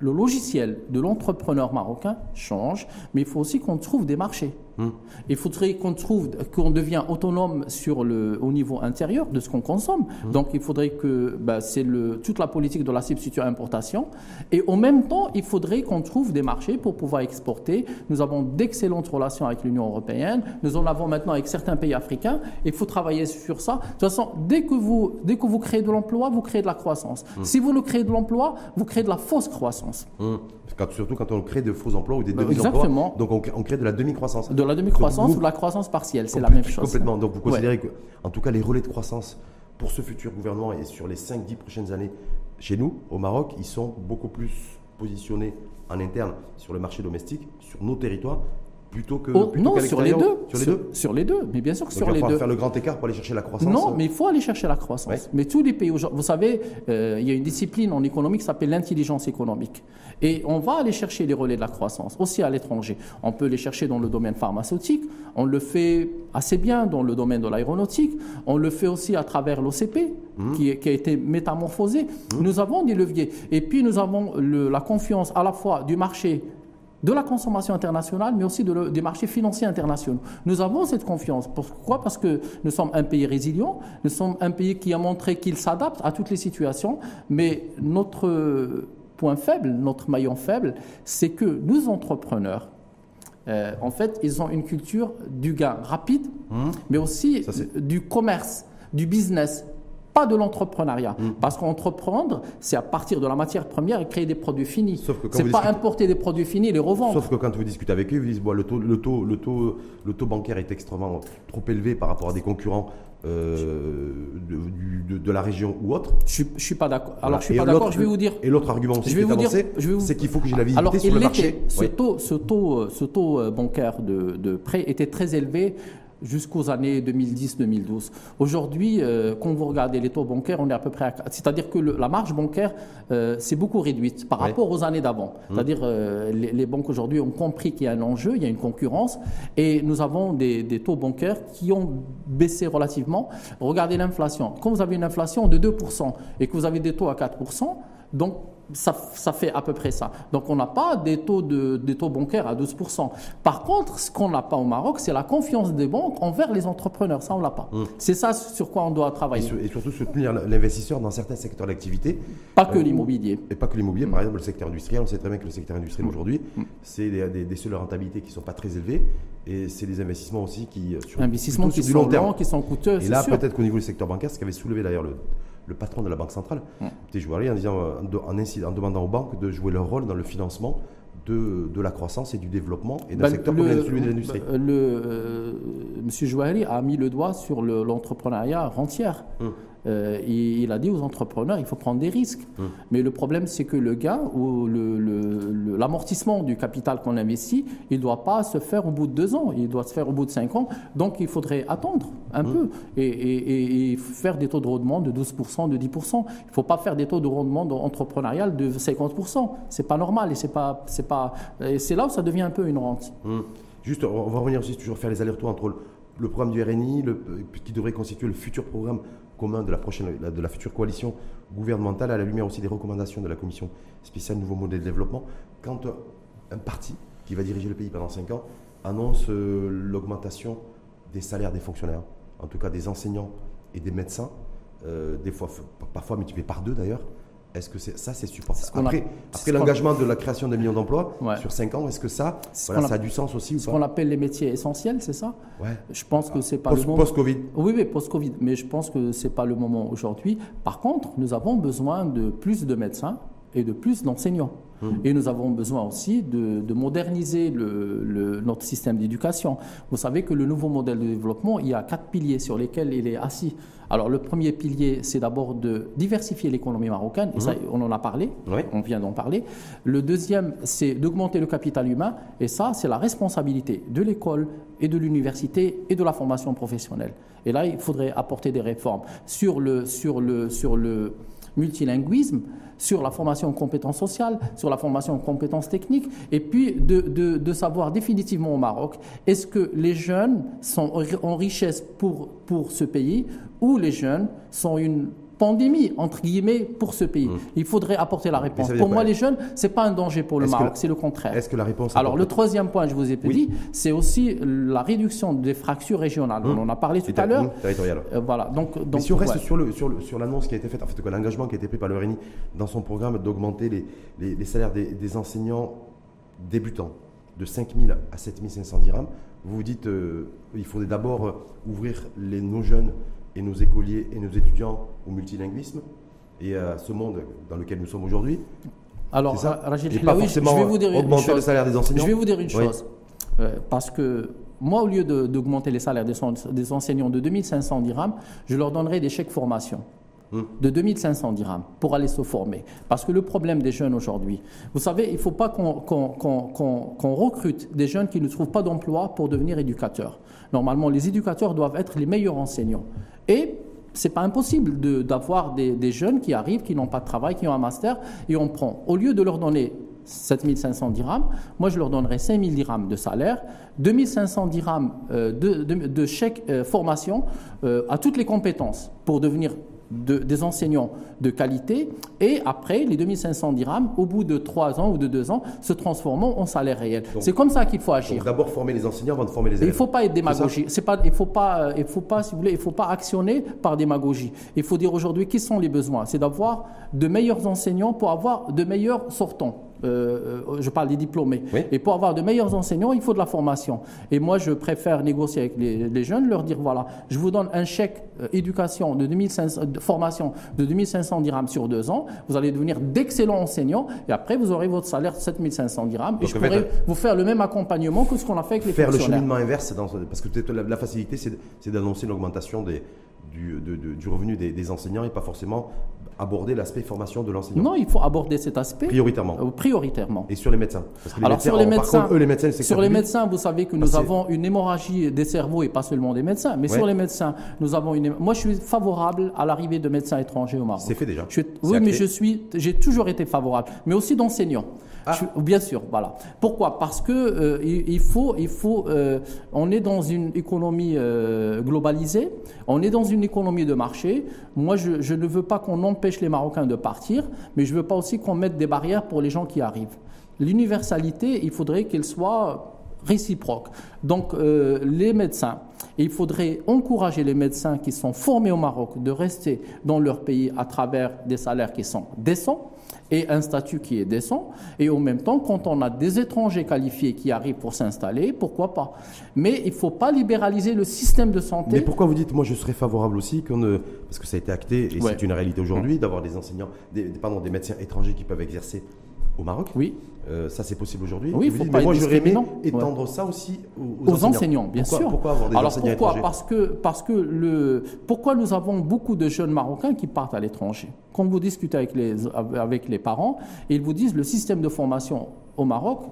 le logiciel de l'entrepreneur marocain change, mais il faut aussi qu'on trouve des marchés. Hmm. Il faudrait qu'on trouve, qu'on devient autonome sur le, au niveau intérieur de ce qu'on consomme. Hmm. Donc il faudrait que bah, c'est toute la politique de la substitution importation. Et en même temps, il faudrait qu'on trouve des marchés pour pouvoir exporter. Nous avons d'excellentes relations avec l'Union européenne. Nous en avons maintenant avec certains pays africains. Il faut travailler sur ça. De toute façon, dès que vous, dès que vous créez de l'emploi, vous créez de la croissance. Hmm. Si vous ne créez de l'emploi, vous créez de la fausse croissance. Surtout quand on crée de faux emplois ou des bah, demi-emplois. Donc on, on, crée de la demi-croissance la demi-croissance ou de la croissance partielle, c'est la même chose. Complètement. Donc vous considérez que, en tout cas, les relais de croissance pour ce futur gouvernement et sur les 5-10 prochaines années chez nous, au Maroc, ils sont beaucoup plus positionnés en interne sur le marché domestique, sur nos territoires, plutôt que. Oh, non, sur les deux. Sur les deux Sur les deux, mais bien sûr que sur les deux. Il faire le grand écart pour aller chercher la croissance. Non, mais il faut aller chercher la croissance. Mais tous les pays, vous savez, euh, il y a une discipline en économie qui s'appelle l'intelligence économique. Et on va aller chercher les relais de la croissance, aussi à l'étranger. On peut les chercher dans le domaine pharmaceutique, on le fait assez bien dans le domaine de l'aéronautique, on le fait aussi à travers l'OCP, mmh. qui, qui, a été métamorphosé. Mmh. Nous avons des leviers. Et puis nous avons le, la confiance à la fois du marché de la consommation internationale, mais aussi de des marchés financiers internationaux. Nous avons cette confiance. Pourquoi? Parce que nous sommes un pays résilient, nous sommes un pays qui a montré qu'il s'adapte à toutes les situations, mais notre point faible, notre maillon faible, c'est que nos entrepreneurs, euh, en fait, ils ont une culture du gain rapide, mmh. mais aussi du commerce, du business, pas de l'entrepreneuriat. Mmh. Parce qu'entreprendre, c'est à partir de la matière première et créer des produits finis. C'est pas importer des produits finis et les revendre. Sauf que quand vous discutez avec eux, ils disent bon, le, taux, le, taux, le, taux, le taux bancaire est extrêmement trop élevé par rapport à des concurrents euh, de, de, la région ou autre. Je, ne suis pas d'accord. Alors je suis pas d'accord. Je vais vous dire. Et l'autre argument aussi je c'est qu'il faut que j'ai la visibilité sur le marché. Ce taux, ce taux, ce taux euh, bancaire de, de prêt était très élevé jusqu'aux années 2010-2012. Aujourd'hui, euh, quand vous regardez les taux bancaires, on est à peu près à... C'est-à-dire que la marge bancaire euh, s'est beaucoup réduite par rapport aux années d'avant. Mmh. C'est-à-dire euh, les, les, banques aujourd'hui ont compris qu'il y a un enjeu, il y a une concurrence, et nous avons des, des taux bancaires qui ont baissé relativement. Regardez l'inflation. Quand vous avez une inflation de 2% et que vous avez des taux à 4%, donc ça, ça, fait à peu près ça. Donc on n'a pas des taux, de, des taux bancaires à 12%. Par contre, ce qu'on n'a pas au Maroc, c'est la confiance des banques envers les entrepreneurs. Ça, on l'a pas. Hum. C'est ça sur quoi on doit travailler. Et, surtout soutenir l'investisseur dans certains secteurs d'activité. Pas que euh, l'immobilier. Et pas que l'immobilier. Par exemple, le secteur industriel, on sait très bien que le secteur industriel hum. aujourd'hui, hum. c'est des, des, des, seules rentabilités qui ne sont pas très élevées. Et c'est des investissements aussi qui... Euh, sur, investissements qui sont longs, qui sont coûteux. Et là, peut-être qu'au niveau du secteur bancaire, ce qui avait soulevé d'ailleurs le le patron de la Banque centrale, mmh. en, disant, en, en, demandant aux banques de jouer leur rôle dans le financement de, de, la croissance et du développement et d'un bah, secteur comme celui de l'industrie. Le, euh, Monsieur Jouari a mis le doigt sur l'entrepreneuriat rentière. Mmh. Euh, il, a dit aux entrepreneurs, il faut prendre des risques. Hum. Mais le problème, c'est que le gain ou l'amortissement du capital qu'on investit, il ne doit pas se faire au bout de deux ans, il doit se faire au bout de cinq ans. Donc, il faudrait attendre un hum. peu et, faire des taux de rendement de 12%, de 10%. Il ne faut pas faire des taux de rendement entrepreneurial de 50%. C'est pas normal et c'est pas, c'est pas, c'est là où ça devient un peu une rente. Hum. Juste, on va revenir aussi toujours faire les allers-retours entre le, programme du RNI, qui devrait constituer le futur programme commun de la, prochaine, de la future coalition gouvernementale, à la lumière aussi des recommandations de la commission spéciale Nouveau Modèle de Développement, quand un parti qui va diriger le pays pendant 5 ans annonce euh, l'augmentation des salaires des fonctionnaires, en tout cas des enseignants et des médecins, euh, parfois multiplié par deux d'ailleurs, est-ce que ça, c'est supportable? Après, après l'engagement de la création de millions d'emplois sur 5 ans, est-ce que ça, ça a du sens aussi ou Ce qu'on appelle les métiers essentiels, c'est ça? Ouais. Je pense que c'est pas post, le moment. Post-Covid. Oui, oui, post-Covid. Mais je pense que c'est pas le moment aujourd'hui. Par contre, nous avons besoin de plus de médecins et de plus d'enseignants. Hum. Et nous avons besoin aussi de, moderniser le, notre système d'éducation. Vous savez que le nouveau modèle de développement, il y a quatre piliers sur lesquels il est assis. Alors le premier pilier, c'est d'abord de diversifier l'économie marocaine, et ça, hum. on en a parlé, on vient d'en parler. Le deuxième, c'est d'augmenter le capital humain, et ça, c'est la responsabilité de l'école et de l'université et de la formation professionnelle. Et là, il faudrait apporter des réformes sur le, sur le, sur le multilinguisme, sur la formation en compétences sociales, sur la formation en compétences techniques, et puis de, savoir définitivement au Maroc, est-ce que les jeunes sont en richesse pour ce pays ou les jeunes sont une pandémie, entre guillemets, pour ce pays. Mmh. Il faudrait apporter la réponse. Pour moi, les jeunes, ce n'est pas un danger pour le Maroc, c'est le contraire. Est-ce que la réponse Alors, le troisième point, je vous ai dit, c'est aussi la réduction des fractures régionales. Mmh. On en a parlé tout à l'heure. Mmh, territorial. Euh, voilà. Donc, donc, si on reste sur, le, sur, sur l'annonce qui a été faite, en fait, l'engagement qui a été pris par le RENI dans son programme d'augmenter les, les, salaires des, enseignants débutants de 5 000 à 7 500 dirhams, vous vous dites euh, il faudrait d'abord euh, ouvrir les, nos jeunes et nos écoliers et nos étudiants au multilinguisme et à ce monde dans lequel nous sommes aujourd'hui. Alors, Rachid je vais vous dire une chose. le salaire des enseignants. Je vais vous dire une chose. Euh, parce que moi, au lieu d'augmenter les salaires des, des, enseignants de 2500 dirhams, je leur donnerai des chèques formation hmm. de 2500 dirhams pour aller se former. Parce que le problème des jeunes aujourd'hui, vous savez, il ne faut pas qu'on recrute des jeunes qui ne trouvent pas d'emploi pour devenir éducateurs. Normalement, les éducateurs doivent être les meilleurs enseignants. Et c'est pas impossible d'avoir des, jeunes qui arrivent, qui n'ont pas de travail, qui ont un master, et on prend, au lieu de leur donner 7500 dirhams, moi je leur donnerai 5000 dirhams de salaire, 2500 dirhams euh, de, de, chèque euh, formation euh, à toutes les compétences pour devenir des enseignants de qualité et après les 2500 dirhams, au bout de 3 ans ou de 2 ans, se transformant en salaire réel. C'est comme ça qu'il faut agir. D'abord former les enseignants avant de former les élèves. il ne faut pas être démagogie. C'est pas, il faut pas, il faut pas, si vous voulez, il faut pas actionner par démagogie. Il faut dire aujourd'hui quels sont les besoins? C'est d'avoir de meilleurs enseignants pour avoir de meilleurs sortants. Euh, euh, je parle des diplômés. Et pour avoir de meilleurs enseignants, il faut de la formation. Et moi, je préfère négocier avec les, jeunes, leur dire voilà, je vous donne un chèque euh, éducation de 2500, formation de 2500 dirhams sur deux ans. Vous allez devenir d'excellents enseignants et après, vous aurez votre salaire de 7500 dirhams. et je pourrai vous faire le même accompagnement que ce qu'on a fait avec les Faire le cheminement inverse, dans, parce que la, la facilité, c'est d'annoncer l'augmentation des du, du revenu des, enseignants et pas forcément aborder l'aspect formation de l'enseignant Non, il faut aborder cet aspect. Prioritairement. Euh, prioritairement. Et sur les médecins Alors, sur les médecins, eux, les médecins, sur les médecins, vous savez que nous avons une hémorragie des cerveaux et pas seulement des médecins. Mais sur les médecins, nous avons une. Moi, je suis favorable à l'arrivée de médecins étrangers au Maroc. C'est fait déjà. Oui, mais je suis, j'ai toujours été favorable. Mais aussi d'enseignants. Ah. bien sûr, voilà. Pourquoi? Parce que euh, il, faut, il faut. Euh, on est dans une économie euh, globalisée. On est dans une économie de marché. Moi, je, je ne veux pas qu'on empêche les Marocains de partir, mais je veux pas aussi qu'on mette des barrières pour les gens qui arrivent. L'universalité, il faudrait qu'elle soit réciproque. Donc, les médecins. il faudrait encourager les médecins qui sont formés au Maroc de rester dans leur pays à travers des salaires qui sont décents et un statut qui est décent. Et en même temps, quand on a des étrangers qualifiés qui arrivent pour s'installer, pourquoi pas Mais il ne faut pas libéraliser le système de santé. Mais pourquoi vous dites, moi je serais favorable aussi, qu'on, parce que ça a été acté et c'est une réalité aujourd'hui, d'avoir des enseignants, des, pardon, des médecins étrangers qui peuvent exercer au Maroc. Oui. Euh, ça, c'est possible aujourd'hui. Oui, il faut pas moi, j'aurais aimé étendre ça aussi aux, enseignants. bien sûr. Pourquoi avoir des Alors, enseignants pourquoi? Parce que, parce que le, pourquoi nous avons beaucoup de jeunes Marocains qui partent à l'étranger? Quand vous discutez avec les, avec les parents, ils vous disent le système de formation au Maroc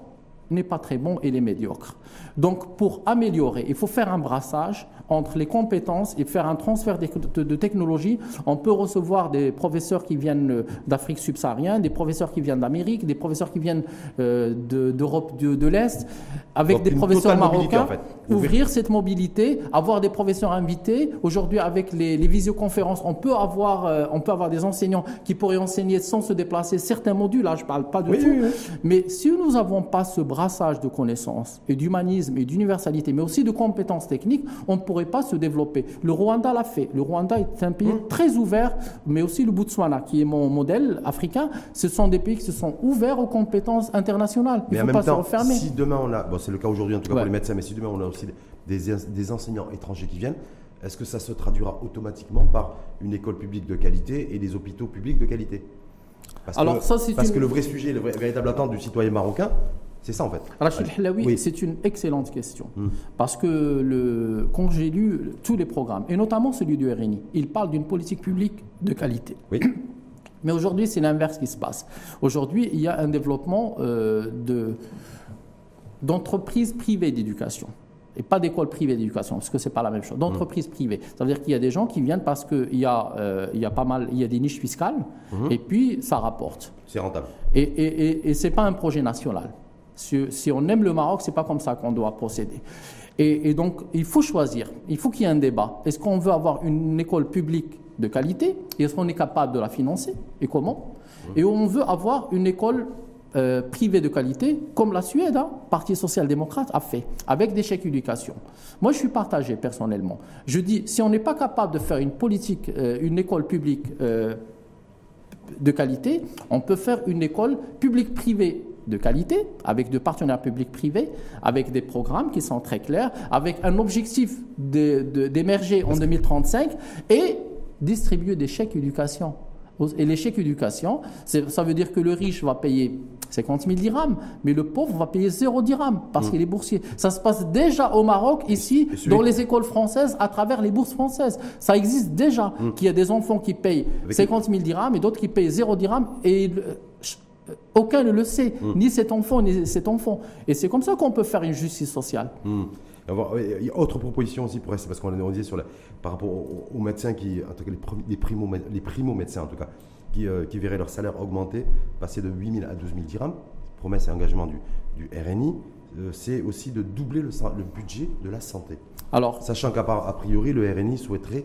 n'est pas très bon et est médiocre. Donc, pour améliorer, il faut faire un brassage entre les compétences et faire un transfert de, de, technologie. On peut recevoir des professeurs qui viennent euh, d'Afrique subsaharienne, des professeurs qui viennent d'Amérique, des professeurs qui viennent euh, d'Europe de, l'Est, avec des professeurs marocains. Ouvrir cette mobilité, avoir des professeurs invités. Aujourd'hui, avec les, visioconférences, on peut avoir, euh, on peut avoir des enseignants qui pourraient enseigner sans se déplacer certains modules. Là, je ne parle pas de tout. Mais si nous n'avons pas ce brassage de connaissances et d'humanisme et d'universalité, mais aussi de compétences techniques, on pourrait pas se développer. Le Rwanda l'a fait. Le Rwanda est un pays mmh. très ouvert, mais aussi le Botswana, qui est mon modèle africain. Ce sont des pays qui se sont ouverts aux compétences internationales. Il ne faut pas se refermer. Si demain on a, bon, c'est le cas aujourd'hui en tout cas pour les médecins, mais si demain on a aussi des, des enseignants étrangers qui viennent, est-ce que ça se traduira automatiquement par une école publique de qualité et des hôpitaux publics de qualité? Parce, Alors, que, ça, parce que le vrai sujet, le véritable attente du citoyen marocain, c'est ça en fait. Rachid Hlaoui, c'est une excellente question. Hmm. Parce que le, quand j'ai lu tous les programmes, et notamment celui du RNI, il parle d'une politique publique de qualité. Oui. Mais aujourd'hui, c'est l'inverse qui se passe. Aujourd'hui, il y a un développement euh, de, d'entreprises privées d'éducation. Et pas d'écoles privées d'éducation, parce que ce n'est pas la même chose. D'entreprises hmm. privées. Ça veut dire qu'il y a des gens qui viennent parce qu'il y, a, euh, y a pas mal, il y a des niches fiscales, hmm. et puis ça rapporte. C'est rentable. Et, et, et, et ce n'est pas un projet national. Si, on aime le Maroc, c'est pas comme ça qu'on doit procéder. Et, donc, il faut choisir. Il faut qu'il y ait un débat. Est-ce qu'on veut avoir une école publique de qualité et est-ce qu'on est capable de la financer et comment Et on veut avoir une école euh, privée de qualité, comme la Suède, hein, Parti social-démocrate, a fait, avec des chèques éducation. Moi, je suis partagé personnellement. Je dis, si on n'est pas capable de faire une politique, euh, une école publique euh, de qualité, on peut faire une école publique-privée de qualité, avec des partenaires publics-privés, avec des programmes qui sont très clairs, avec un objectif d'émerger en 2035 et distribuer des chèques éducation. Et les chèques éducation, ça veut dire que le riche va payer 50 000 dirhams, mais le pauvre va payer 0 dirhams parce mm. qu'il est boursier. Ça se passe déjà au Maroc, ici, dans les écoles françaises, à travers les bourses françaises. Ça existe déjà, mm. qu'il y a des enfants qui payent 50 000 dirhams et d'autres qui payent 0 dirhams. Et aucun ne le sait, hmm. ni cet enfant, ni cet enfant. Et c'est comme ça qu'on peut faire une justice sociale. Hmm. Il y a autre proposition aussi pour rester, parce qu'on dit sur la, par rapport aux, médecins qui, en tout cas les, primo, les primo médecins en tout cas, qui, euh, qui verraient leur salaire augmenter, passer de 8 000 à 12 000 dirhams, promesse et engagement du, du RNI, euh, c'est aussi de doubler le, le, budget de la santé. Alors, Sachant qu'à priori, le RNI souhaiterait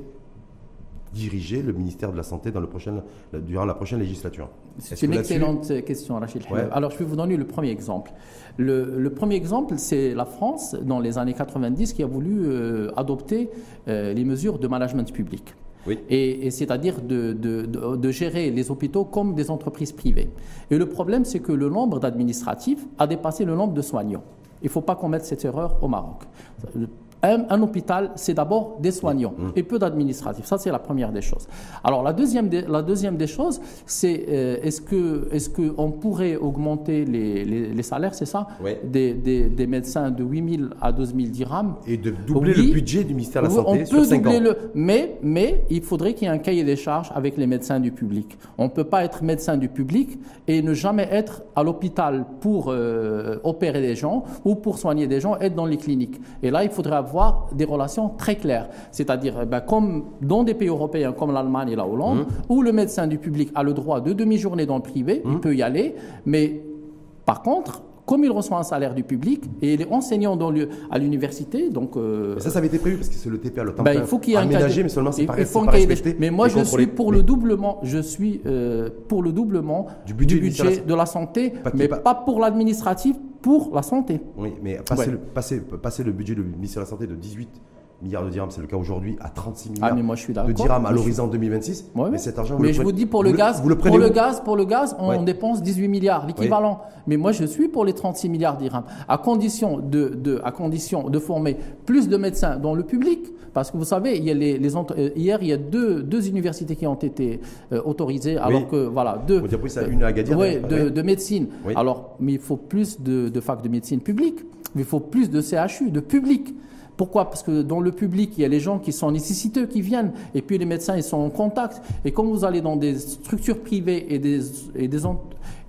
diriger le ministère de la Santé dans le prochain, durant la prochaine législature C'est une excellente question, Rachid. Alors, je vais vous donner le premier exemple. Le, premier exemple, c'est la France, dans les années 90, qui a voulu euh, adopter euh, les mesures de management public. Oui. Et, c'est-à-dire de, de, de, gérer les hôpitaux comme des entreprises privées. Et le problème, c'est que le nombre d'administratifs a dépassé le nombre de soignants. Il ne faut pas commettre cette erreur au Maroc un, hôpital, c'est d'abord des soignants mm. et peu d'administratifs. Ça, c'est la première des choses. Alors, la deuxième des, la deuxième des choses, c'est euh, est-ce que est-ce qu'on pourrait augmenter les, les, salaires, c'est ça des, des, des, médecins de 8 000 à 12 000 dirhams Et de doubler le budget du ministère de la Santé on sur peut 5 doubler ans. Le, mais, mais il faudrait qu'il y ait un cahier des charges avec les médecins du public. On ne peut pas être médecin du public et ne jamais être à l'hôpital pour euh, opérer des gens ou pour soigner des gens, être dans les cliniques. Et là, il faudrait avoir des relations très claires. C'est-à-dire, eh ben, comme dans des pays européens comme l'Allemagne et la Hollande, mmh. où le médecin du public a le droit de demi-journée dans le privé, il mmh. peut y aller, mais par contre, comme il reçoit un salaire du public et il est enseignant dans le, à l'université, donc euh, ça, ça avait été prévu parce que c'est le TPA, le temps ben, il faut qu'il y ait aménagé, mais seulement c'est pas, pas respecté. Mais moi, je suis pour le doublement. Je suis euh, pour le doublement du budget, de la santé, mais pas pour l'administratif, pour la santé. Oui, mais passer, le, passer, passer, le budget du ministère de la Santé de 18 milliards de dirhams, c'est le cas aujourd'hui, à 36 milliards ah, mais moi, je suis de dirhams à l'horizon 2026. mais cet argent, mais je vous dis pour le, gaz, pour le gaz, pour le gaz, on dépense 18 milliards, l'équivalent. Mais moi, je suis pour les 36 milliards de dirhams, à condition de, de, à condition de former plus de médecins dans le public, parce que vous savez, il y a les, les euh, hier, il y a deux, deux universités qui ont été euh, autorisées, alors que voilà, deux. Vous ça, une à Agadir. Oui, de, de, médecine. Alors, mais il faut plus de, de facs de médecine publique, mais il faut plus de CHU, de public. Pourquoi? Parce que dans le public, il y a les gens qui sont nécessiteux, qui viennent, et puis les médecins, ils sont en contact. Et quand vous allez dans des structures privées et des, et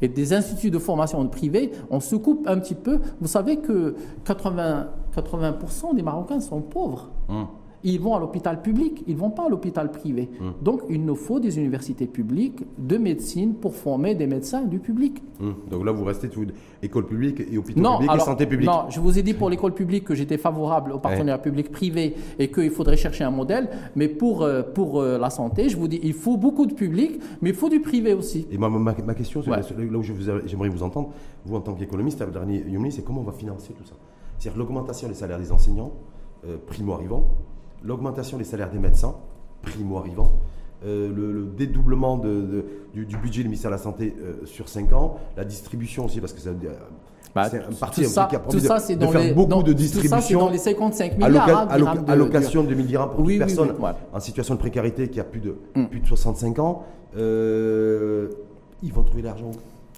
des, instituts de formation privés, on se coupe un petit peu. Vous savez que 80, 80% des Marocains sont pauvres. Hum ils vont à l'hôpital public, ils ne vont pas à l'hôpital privé. Hum. Donc il nous faut des universités publiques de médecine pour former des médecins du public. Hum. Donc là, vous restez tout école publique et hôpital public et santé publique. Non, je vous ai dit pour l'école publique que j'étais favorable au partenariat public-privé et qu'il faudrait chercher un modèle. Mais pour, euh, pour euh, la santé, je vous dis, il faut beaucoup de public, mais il faut du privé aussi. Et ma, ma, question, là où j'aimerais vous, entendre, vous en tant qu'économiste, le dernier c'est comment on va financer tout ça? C'est-à-dire l'augmentation des salaires des enseignants, euh, primo-arrivants, l'augmentation des salaires des médecins, primo-arrivants, euh, le, dédoublement de, du, budget du ministère de la Santé euh, sur 5 ans, la distribution aussi, parce que ça, euh, bah, c'est un parti qui a promis de, faire beaucoup de distribution. Tout ça, c'est dans les 55 milliards. Hein, allocation de, 1000 dirhams pour oui, toute personne en situation de précarité qui a plus de, mm. plus de 65 ans. ils vont trouver l'argent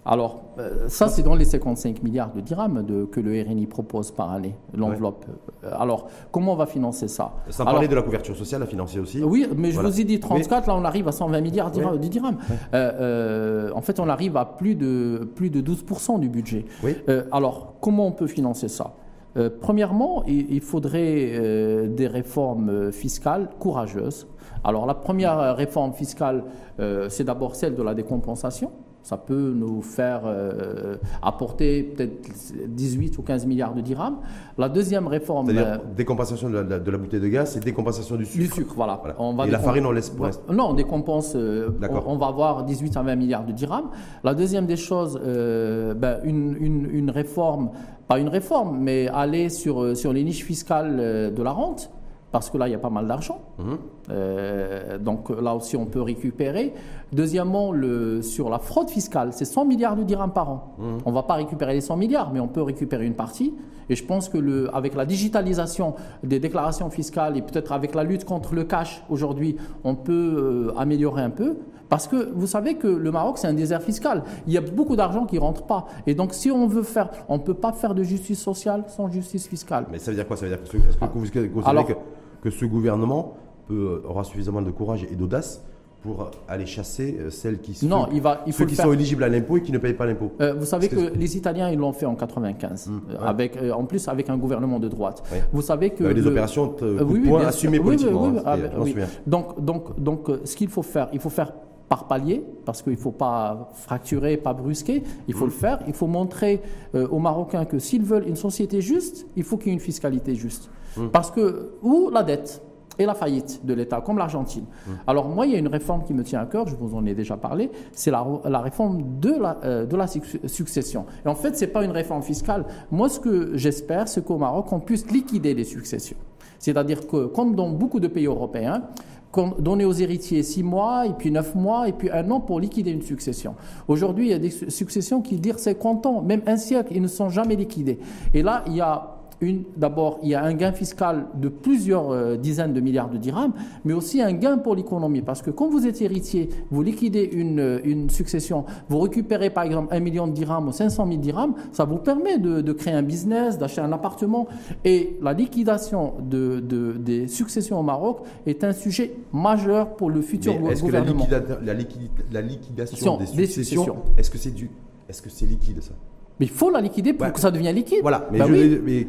alors, euh, ça, c'est dans les 55 milliards de dirhams de, que le RNI propose par année, l'enveloppe. Euh, alors, comment on va financer ça? Sans parler de la couverture sociale, la financer aussi. Oui, mais je vous ai dit 34, là, on arrive à 120 milliards de dirhams. Euh, en fait, on arrive à plus de, plus de 12% du budget. alors, comment on peut financer ça? Premièrement, il, faudrait des réformes fiscales courageuses. Alors la première réforme fiscale, c'est d'abord celle de la décompensation ça peut nous faire euh, apporter peut-être 18 ou 15 milliards de dirhams. La deuxième réforme. C'est-à-dire euh, décompensation de la, de la, bouteille de gaz et décompensation du sucre. Du sucre, voilà. On va et la farine, on laisse pour Non, on décompense. Euh, on, va avoir 18 à 20 milliards de dirhams. La deuxième des choses, ben, une, une, une, réforme, pas une réforme, mais aller sur, sur les niches fiscales de la rente parce que là, il y a pas mal d'argent. Mhm. Euh, donc là aussi, on peut récupérer. Deuxièmement, le, sur la fraude fiscale, c'est 100 milliards de dirhams par an. Mhm. On ne va pas récupérer les 100 milliards, mais on peut récupérer une partie. Et je pense que le, avec la digitalisation des déclarations fiscales et peut-être avec la lutte contre le cash aujourd'hui, on peut euh, améliorer un peu. Parce que vous savez que le Maroc, c'est un désert fiscal. Il y a beaucoup d'argent qui ne rentre pas. Et donc, si on veut faire, on ne peut pas faire de justice sociale sans justice fiscale. Mais ça veut dire quoi? Ça veut dire que, est-ce que vous considérez que que ce gouvernement peut, aura suffisamment de courage et d'audace pour aller chasser euh, celles qui sont, non, il va, il faut ceux qui sont éligibles à l'impôt et qui ne payent pas l'impôt. Euh, vous savez que, les Italiens ils l'ont fait en 95, hum, avec en plus avec un gouvernement de droite. Vous savez que des opérations de oui, assumées politiquement. Hein, donc donc donc ce qu'il faut faire, il faut faire par palier, parce qu'il ne faut pas fracturer, pas brusquer, il faut le hum. faire. Il faut montrer aux Marocains que s'ils veulent une société juste, il faut qu'il y ait une fiscalité juste. Hum. Parce que, ou la dette et la faillite de l'État, comme l'Argentine. Hum. Alors moi, il y a une réforme qui me tient à cœur, je vous en ai déjà parlé, c'est la, réforme de la, euh, de la succession. Et en fait, ce n'est pas une réforme fiscale. Moi, ce que j'espère, c'est qu'au Maroc, on puisse liquider les successions. C'est-à-dire que, comme dans beaucoup de pays européens, donner aux héritiers six mois, et puis neuf mois, et puis un an pour liquider une succession. Aujourd'hui, il y a des successions qui durent 50 ans, même un siècle, ils ne sont jamais liquidés. Et là, il y a d'abord, il y a un gain fiscal de plusieurs euh, dizaines de milliards de dirhams, mais aussi un gain pour l'économie. Parce que quand vous êtes héritier, vous liquidez une, euh, une, succession, vous récupérez par exemple un million de dirhams ou 500 000 dirhams, ça vous permet de, créer un business, d'acheter un appartement. Et la liquidation de, des successions au Maroc est un sujet majeur pour le futur est gouvernement. Que la, la, liquidation des successions, des successions. est-ce que c'est du, est-ce que c'est liquide ça? Mais il faut la liquider pour que ça devienne liquide. Voilà. Mais, bah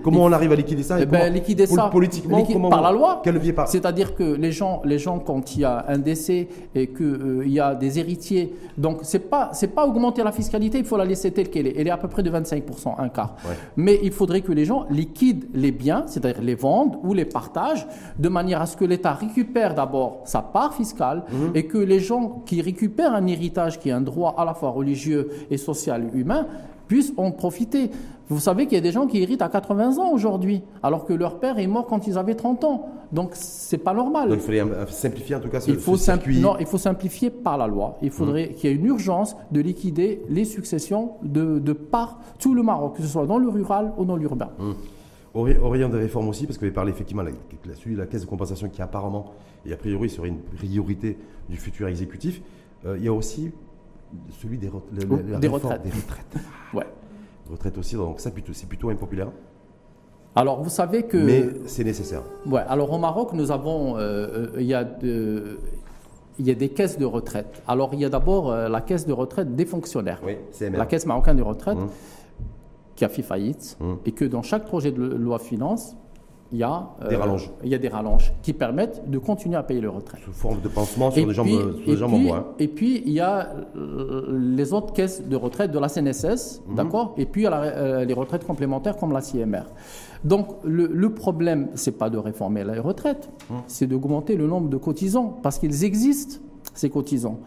comment on arrive à liquider ça eh ben, Liquider ça politiquement par la loi. Quel levier par C'est-à-dire que les gens, les gens, quand il y a un décès et qu'il euh, y a des héritiers, donc c'est pas c'est pas augmenter la fiscalité, il faut la laisser telle qu'elle est. Elle est à peu près de 25% un quart. Mais il faudrait que les gens liquident les biens, c'est-à-dire les vendent ou les partagent, de manière à ce que l'État récupère d'abord sa part fiscale mhm. et que les gens qui récupèrent un héritage qui est un droit à la fois religieux et social et humain puissent en profiter. Vous savez qu'il y a des gens qui héritent à 80 ans aujourd'hui, alors que leur père est mort quand ils avaient 30 ans. Donc c'est pas normal. Donc il faudrait simplifier en tout cas ce, il faut Non, il faut simplifier par la loi. Il faudrait mmh. qu'il y ait une urgence de liquider les successions de, de, par tout le Maroc, que ce soit dans le rural ou dans l'urbain. Mmh. Orient des réformes aussi, parce que vous avez parlé effectivement de la, la, caisse de compensation qui apparemment et a priori serait une priorité du futur exécutif. Euh, il y a aussi celui des, des retraites. Des retraites. ouais. Retraites aussi, donc ça c'est plutôt impopulaire. Alors vous savez que. Mais c'est nécessaire. Ouais. Alors au Maroc, nous avons, euh, euh, il y a il y a des caisses de retraite. Alors il y a d'abord euh, la caisse de retraite des fonctionnaires. Oui, La caisse marocaine de retraite mmh. qui a fait faillite mmh. et que dans chaque projet de loi finance, il y a des euh, rallonges. Il y a des rallonges qui permettent de continuer à payer le retrait. Sous forme de pansement sur, des, jambes, en bois. Et puis, il y a euh, les autres caisses de retraite de la CNSS, mhm. d'accord? Et puis, il y a euh, les retraites complémentaires comme la CMR. Donc, le, le problème, ce n'est pas de réformer les retraites, mhm. c'est d'augmenter le nombre de cotisants, parce qu'ils existent, ces cotisants.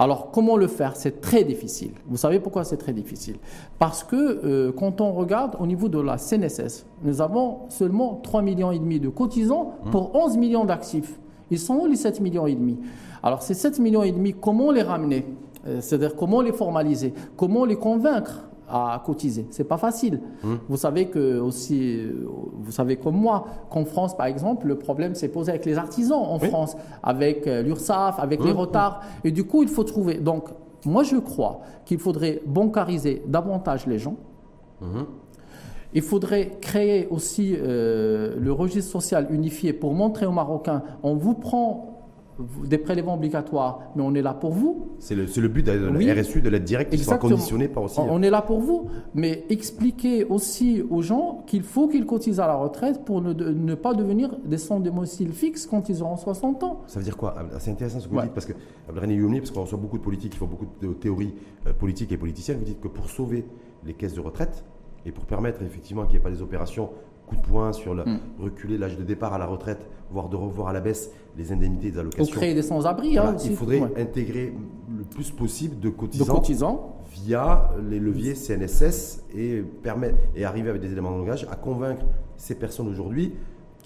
Alors, comment le faire? C'est très difficile. Vous savez pourquoi c'est très difficile? Parce que euh, quand on regarde au niveau de la CNSS, nous avons seulement 3,5 millions et demi de cotisants pour 11 millions d'actifs. Ils sont où les 7 millions et demi? Alors, ces 7 millions et demi, comment les ramener? Euh, C'est-à-dire comment les formaliser? Comment les convaincre? À cotiser. C'est pas facile. Hum. Vous savez que aussi, vous savez comme moi, qu'en France, par exemple, le problème s'est posé avec les artisans en France, avec euh, l'URSSAF, avec les hum. retards. Et du coup, il faut trouver. Donc, moi, je crois qu'il faudrait bancariser davantage les gens. Hum. Il faudrait créer aussi euh, le registre social unifié pour montrer aux Marocains, on vous prend des prélèvements obligatoires, mais on est là pour vous. C'est le, le, but de la RSU, de l'aide directe, qui soit conditionné par aussi. On est là pour vous, mais expliquez aussi aux gens qu'il faut qu'ils cotisent à la retraite pour ne, ne pas devenir des sans domicile fixe quand ils auront 60 ans. Ça veut dire quoi? C'est intéressant ce que vous dites, parce que, parce qu'on reçoit beaucoup de politiques qui font beaucoup de théories euh, politiques et politiciennes, vous dites que pour sauver les caisses de retraite, et pour permettre effectivement qu'il n'y ait pas des opérations coup de poing sur le, mm. reculer l'âge de départ à la retraite, voire de revoir à la baisse les indemnités des allocations. Pour créer des sans-abri. Hein, il faudrait intégrer le plus possible de cotisants, via les leviers CNSS et, permettre, et arriver avec des éléments de langage à convaincre ces personnes aujourd'hui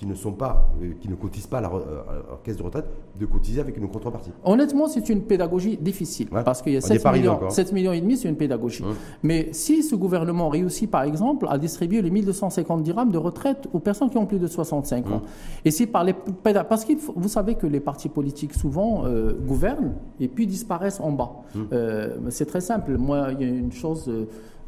qui ne sont pas, euh, qui ne cotisent pas à la, euh, caisse de retraite, de cotiser avec une contrepartie. Honnêtement, c'est une pédagogie difficile parce qu'il y a 7 millions, 7 millions et demi, c'est une pédagogie. Mais si ce gouvernement réussit, par exemple, à distribuer les 1250 dirhams de retraite aux personnes qui ont plus de 65 ans, et si par les parce que vous savez que les partis politiques souvent euh, gouvernent et puis disparaissent en bas. c'est très simple. Moi, il y a une chose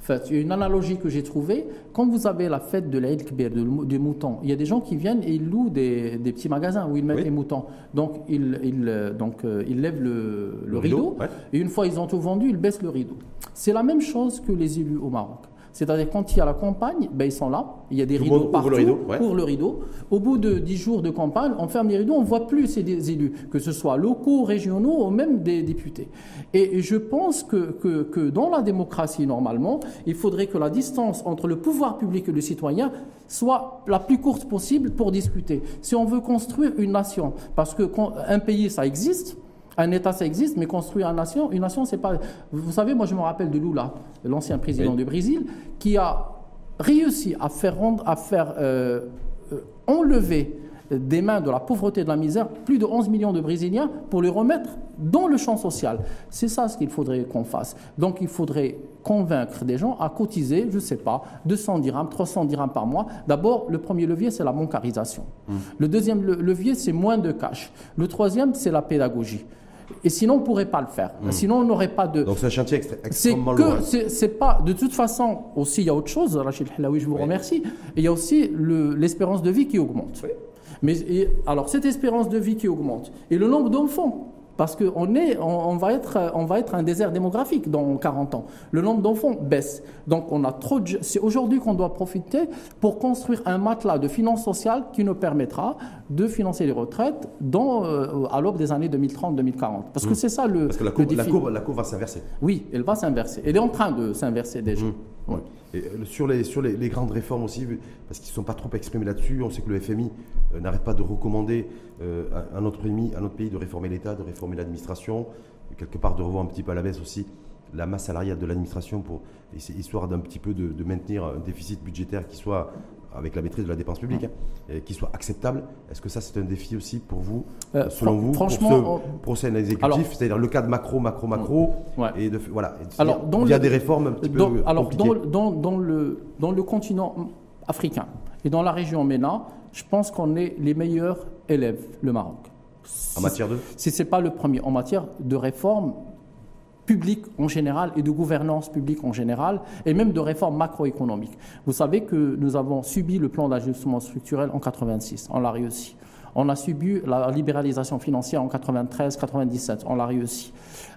y a une analogie que j'ai trouvée. Quand vous avez la fête de l'Aïd Kbir, des moutons, il y a des gens qui viennent et ils louent des, petits magasins où ils mettent les moutons. Donc, ils, ils donc, euh, ils lèvent le, rideau, et une fois ils ont tout vendu, ils baissent le rideau. C'est la même chose que les élus au Maroc. C'est-à-dire quand il y a la campagne, ben, ils sont là, il y a des rideaux partout, le rideau, le rideau. Au bout de dix jours de campagne, on ferme les rideaux, on ne voit plus ces élus, que ce soit locaux, régionaux ou même des députés. Et je pense que, que, que dans la démocratie, normalement, il faudrait que la distance entre le pouvoir public et le citoyen soit la plus courte possible pour discuter. Si on veut construire une nation, parce qu'un pays, ça existe, un État, ça existe, mais construire une nation, une nation, c'est pas. Vous savez, moi, je me rappelle de Lula, l'ancien président du Brésil, qui a réussi à faire, rendre, à faire euh, euh, enlever des mains de la pauvreté et de la misère plus de 11 millions de Brésiliens pour les remettre dans le champ social. C'est ça ce qu'il faudrait qu'on fasse. Donc il faudrait convaincre des gens à cotiser, je ne sais pas, 200 dirhams, 300 dirhams par mois. D'abord, le premier levier, c'est la bancarisation. Mmh. Le deuxième levier, c'est moins de cash. Le troisième, c'est la pédagogie. Et sinon, on ne pourrait pas le faire. Hmm. Sinon, on n'aurait pas de. Donc, c'est un chantier extrêmement lourd. C'est pas. De toute façon, aussi, il y a autre chose. Rachid Hlaoui, je vous remercie. il y a aussi l'espérance de vie qui augmente. Mais alors, cette espérance de vie qui augmente et le nombre d'enfants parce qu'on est, on, va être, on va être un désert démographique dans 40 ans. Le nombre d'enfants baisse. Donc on a trop C'est aujourd'hui qu'on doit profiter pour construire un matelas de finances sociales qui nous permettra de financer les retraites dans, euh, à l'aube des années 2030-2040. Parce que mmh. c'est ça le, Parce que la courbe, La, courbe, la courbe, va s'inverser. Oui, elle va s'inverser. Elle est en train de s'inverser déjà. Mmh. Euh, sur les, sur les, grandes réformes aussi, parce qu'ils ne sont pas trop exprimés là-dessus, on sait que le FMI euh, n'arrête pas de recommander à, notre pays, à notre pays de réformer l'État, de réformer l'administration, quelque part de revoir un petit peu à la baisse aussi la masse salariale de l'administration pour histoire d'un petit peu de, maintenir un déficit budgétaire qui soit avec la maîtrise de la dépense publique, hein, qui soit acceptable. Est-ce que ça, c'est un défi aussi pour vous, euh, selon vous, franchement, pour ce procès exécutif, c'est-à-dire le cadre macro, macro, macro, et de, voilà, alors, il y a des réformes un petit dans, peu Alors, dans, dans, le, dans le continent africain et dans la région MENA, je pense qu'on est les meilleurs élèves, le Maroc. En matière de Si ce n'est pas le premier, en matière de réforme, publique en général et de gouvernance publique en général, et même de réformes macroéconomiques. Vous savez que nous avons subi le plan d'ajustement structurel en 86, on l'a réussi. On a subi la libéralisation financière en 93-97, on l'a réussi.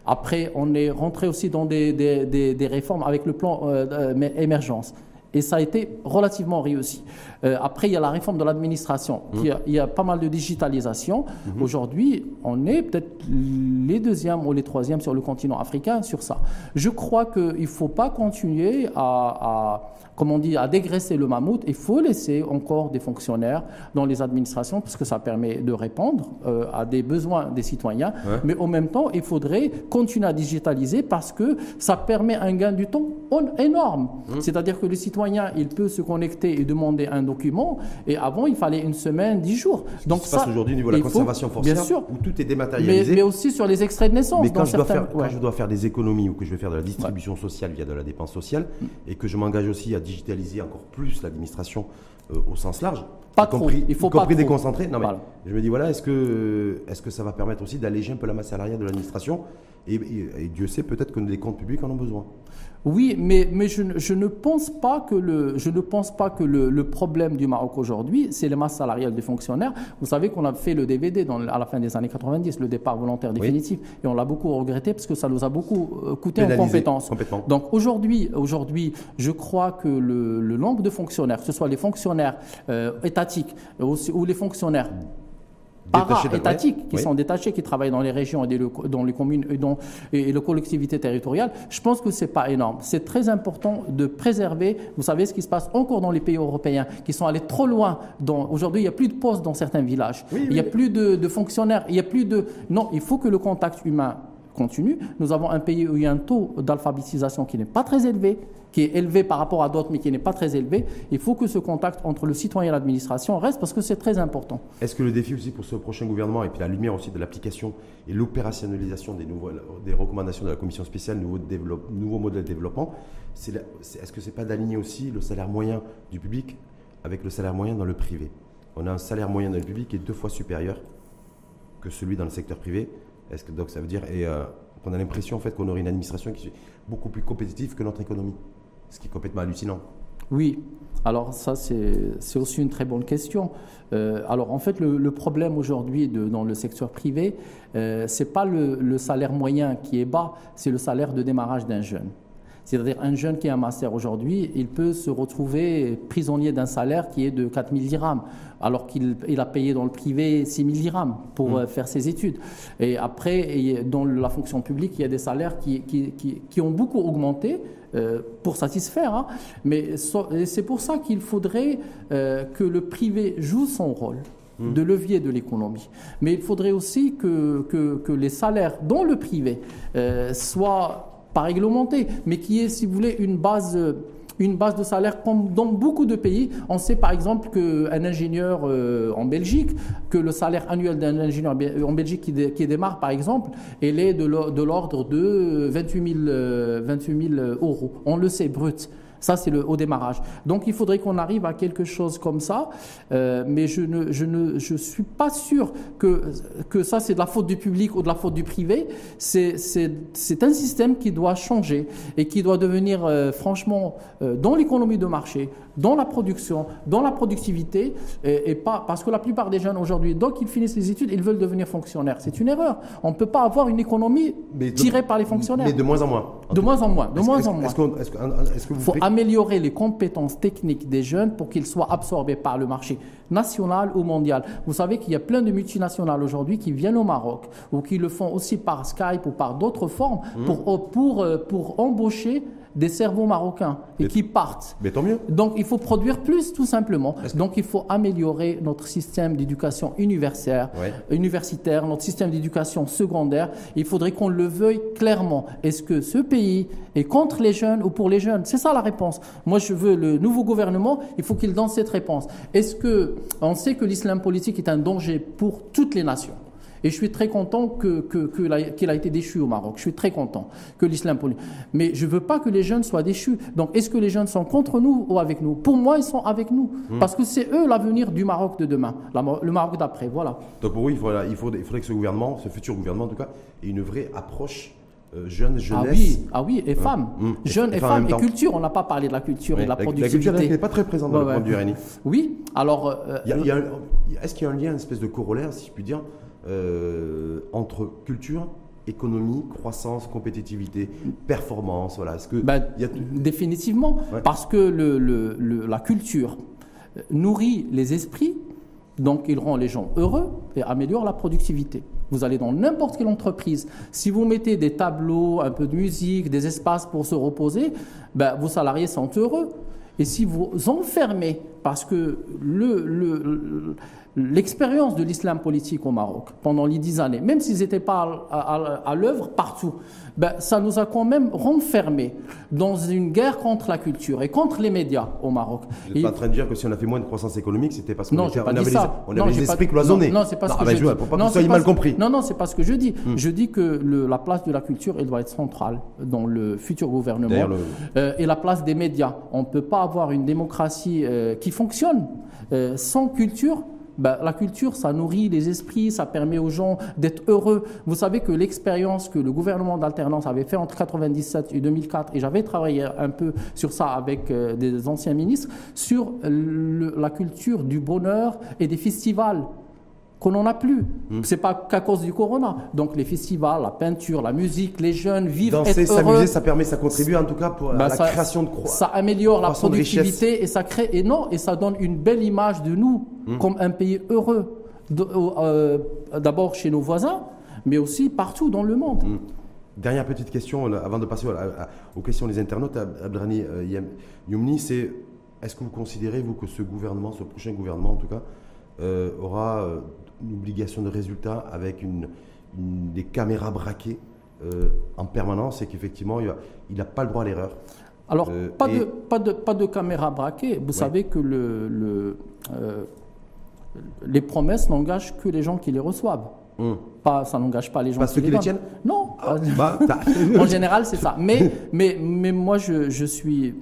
Après, on est rentré aussi dans des, des, réformes avec le plan euh, euh, émergence. Et ça a été relativement réussi. Euh, après, il y a la réforme de l'administration. Mmh. Il, y a pas mal de digitalisation. Mmh. Aujourd'hui, on est peut-être les deuxièmes ou les troisièmes sur le continent africain sur ça. Je crois qu'il ne faut pas continuer à comme on dit, à dégraisser le mammouth, il faut laisser encore des fonctionnaires dans les administrations parce que ça permet de répondre euh, à des besoins des citoyens. Mais en même temps, il faudrait continuer à digitaliser parce que ça permet un gain du temps énorme. Mmh. C'est-à-dire que le citoyen, il peut se connecter et demander un document et avant, il fallait une semaine, dix jours. Donc ça, passe aujourd'hui au niveau de la conservation forcière, bien sûr, où tout est dématérialisé. Mais, aussi sur les extraits de naissance. Mais quand, je, dois faire, quand je dois faire des économies ou que je vais faire de la distribution sociale via de la dépense sociale mmh. et que je m'engage aussi à digitaliser encore plus l'administration euh, au sens large. Pas trop. Compris, il faut y compris déconcentrer. Non, mais je me dis, voilà, est-ce que, est que ça va permettre aussi d'alléger un peu la masse salariale de l'administration et, Dieu sait peut-être que les comptes publics en ont besoin. Oui, mais, mais je, je, ne pense pas que le, je ne pense pas que le, le problème du Maroc aujourd'hui, c'est les masses salariales des fonctionnaires. Vous savez qu'on a fait le DVD dans, à la fin des années 90, le départ volontaire définitif, et on l'a beaucoup regretté parce que ça nous a beaucoup euh, coûté en compétences. Donc aujourd'hui, aujourd'hui, je crois que le, le, nombre de fonctionnaires, que ce soit les fonctionnaires euh, étatiques ou, ou les fonctionnaires para-étatiques qui sont détachés, qui travaillent dans les régions et dans les communes et dans et les collectivités territoriales, je pense que c'est pas énorme. C'est très important de préserver, vous savez ce qui se passe encore dans les pays européens, qui sont allés trop loin. Aujourd'hui, il n'y a plus de postes dans certains villages, il n'y a plus de, de fonctionnaires, il n'y a plus de... Non, il faut que le contact humain continue. Nous avons un pays où il y a un taux d'alphabétisation qui n'est pas très élevé, qui est élevé par rapport à d'autres, mais qui n'est pas très élevé. Il faut que ce contact entre le citoyen et l'administration reste parce que c'est très important. Est-ce que le défi aussi pour ce prochain gouvernement, et puis la lumière aussi de l'application et l'opérationnalisation des, des recommandations de la commission spéciale, nouveau, modèle de développement, est-ce que ce n'est pas d'aligner aussi le salaire moyen du public avec le salaire moyen dans le privé? On a un salaire moyen dans le public qui est deux fois supérieur que celui dans le secteur privé. Est-ce que donc ça veut dire et euh, qu'on a l'impression en fait qu'on aurait une administration qui est beaucoup plus compétitive que notre économie, ce qui est complètement hallucinant. Oui, alors ça c'est aussi une très bonne question. Euh, alors en fait le, problème aujourd'hui dans le secteur privé, euh, c'est pas le, salaire moyen qui est bas, c'est le salaire de démarrage d'un jeune. C'est-à-dire un jeune qui a un master aujourd'hui, il peut se retrouver prisonnier d'un salaire qui est de 4 000 dirhams, alors qu'il a payé dans le privé 6 000 dirhams pour mmh. euh, faire ses études. Et après, dans la fonction publique, il y a des salaires qui, qui, ont beaucoup augmenté euh, pour satisfaire. Hein. Mais c'est pour ça qu'il faudrait euh, que le privé joue son rôle mmh. de levier de l'économie. Mais il faudrait aussi que, que, les salaires dans le privé soient pas réglementé, mais qui est, si vous voulez, une base une base de salaire comme dans beaucoup de pays. On sait par exemple qu'un ingénieur euh, en Belgique, que le salaire annuel d'un ingénieur en Belgique qui, démarre par exemple, est de l'ordre de 28 000, euros. On le sait, brut. Ça, c'est le au démarrage. Donc, il faudrait qu'on arrive à quelque chose comme ça, euh, mais je ne, je ne je suis pas sûr que, que ça, c'est de la faute du public ou de la faute du privé. C'est un système qui doit changer et qui doit devenir, euh, franchement, euh, dans l'économie de marché, dans la production, dans la productivité, et, pas parce que la plupart des jeunes aujourd'hui, donc ils finissent les études, ils veulent devenir fonctionnaires. C'est une erreur. On ne peut pas avoir une économie tirée par les fonctionnaires. Mais de moins en moins. de moins en moins. De moins en moins. Que vous améliorer les compétences techniques des jeunes pour qu'ils soient absorbés par le marché national ou mondial. Vous savez qu'il y a plein de multinationales aujourd'hui qui viennent au Maroc ou qui le font aussi par Skype ou par d'autres formes mmh. pour, pour, euh, pour embaucher des cerveaux marocains et qui partent. Mais tant mieux. Donc il faut produire plus, tout simplement. Donc il faut améliorer notre système d'éducation universitaire, universitaire, notre système d'éducation secondaire. Il faudrait qu'on le veuille clairement. Est-ce que ce pays est contre les jeunes ou pour les jeunes? C'est ça la réponse. Moi, je veux le nouveau gouvernement. Il faut qu'il donne cette réponse. Est-ce que on sait que l'islam politique est un danger pour toutes les nations? Et je suis très content qu'il que, que, a été déchu au Maroc. Je suis très content que l'islam Mais je ne veux pas que les jeunes soient déchus. Donc est-ce que les jeunes sont contre nous ou avec nous? Pour moi, ils sont avec nous. Hmm. Parce que c'est eux l'avenir du Maroc de demain, le Maroc d'après. Voilà. Donc pour vous, il faudrait, il, faudrait, que ce gouvernement, ce futur gouvernement en tout cas, ait une vraie approche euh, jeune, jeunesse. Ah oui, ah oui et femmes. Hmm. Jeunes et, femmes et culture. On n'a pas parlé de la culture et de la, productivité. La culture n'est pas très présente dans le point de vue Oui, alors. Euh, est-ce qu'il y a un lien, une espèce de corollaire, si je puis dire, euh, entre culture, économie, croissance, compétitivité, performance voilà. Est-ce que bah, Définitivement, parce que le, la culture nourrit les esprits, donc il rend les gens heureux et améliore la productivité. Vous allez dans n'importe quelle entreprise, si vous mettez des tableaux, un peu de musique, des espaces pour se reposer, ben, vos salariés sont heureux. Et si vous enfermez, parce que le, le, l'expérience de l'islam politique au Maroc pendant les dix années, même s'ils n'étaient pas à, l'œuvre partout, ben, ça nous a quand même renfermés dans une guerre contre la culture et contre les médias au Maroc. Vous n'êtes pas en train de dire que si on a fait moins de croissance économique, c'était parce qu'on avait, les, on avait les esprits cloisonnés. Non, c'est pas ce que je dis. Pour pas que soyez mal compris. Non, non, c'est pas ce que je dis. Hmm. Je dis que le, la place de la culture, elle doit être centrale dans le futur gouvernement. Euh, et la place des médias. On ne peut pas avoir une démocratie euh, qui fonctionne euh, sans culture bah, la culture, ça nourrit les esprits, ça permet aux gens d'être heureux. Vous savez que l'expérience que le gouvernement d'alternance avait fait entre 1997 et 2004, et j'avais travaillé un peu sur ça avec euh, des anciens ministres, sur la culture du bonheur et des festivals qu'on n'en a plus. Hmm. C'est pas qu'à cause du corona. Donc les festivals, la peinture, la musique, les jeunes vivent Danser, s'amuser, ça permet, ça contribue en tout cas pour bah, la création de croix. Ça améliore la productivité et ça crée et non et ça donne une belle image de nous hmm. comme un pays heureux. Euh, d'abord chez nos voisins, mais aussi partout dans le monde. Hmm. Dernière petite question avant de passer aux questions des internautes, Abdrani euh, Youmni, c'est est-ce que vous considérez vous que ce gouvernement, ce prochain gouvernement en tout cas, euh, aura une obligation de résultat avec une, des caméras braquées euh, en permanence et qu'effectivement, il n'a pas le droit à l'erreur. Alors, euh, pas, de, pas, de, pas de caméras braquées. Vous savez que le, le euh, les promesses n'engagent que les gens qui les reçoivent. Hum. Pas, ça n'engage pas les gens pas qui ceux qui les tiennent Non. Ah, bah, en général, c'est ça. Mais, mais, mais moi, je, je suis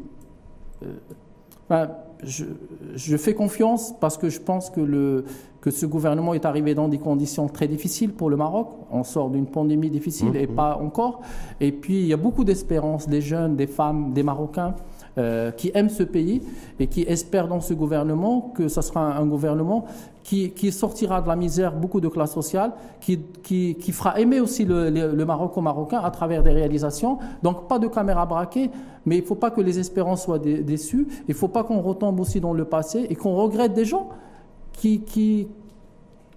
je, fais confiance parce que je pense que, le, que ce gouvernement est arrivé dans des conditions très difficiles pour le Maroc. On sort d'une pandémie difficile mmh, et mmh. pas encore. Et puis, il y a beaucoup d'espérance des jeunes, des femmes, des Marocains euh, qui aiment ce pays et qui espèrent dans ce gouvernement que ce sera un, gouvernement qui, qui, sortira de la misère beaucoup de classes sociales, qui, qui, qui fera aimer aussi le, Maroc aux Marocains à travers des réalisations. Donc pas de caméra braquée, mais il ne faut pas que les espérances soient déçues. Il ne faut pas qu'on retombe aussi dans le passé et qu'on regrette des gens qui, qui,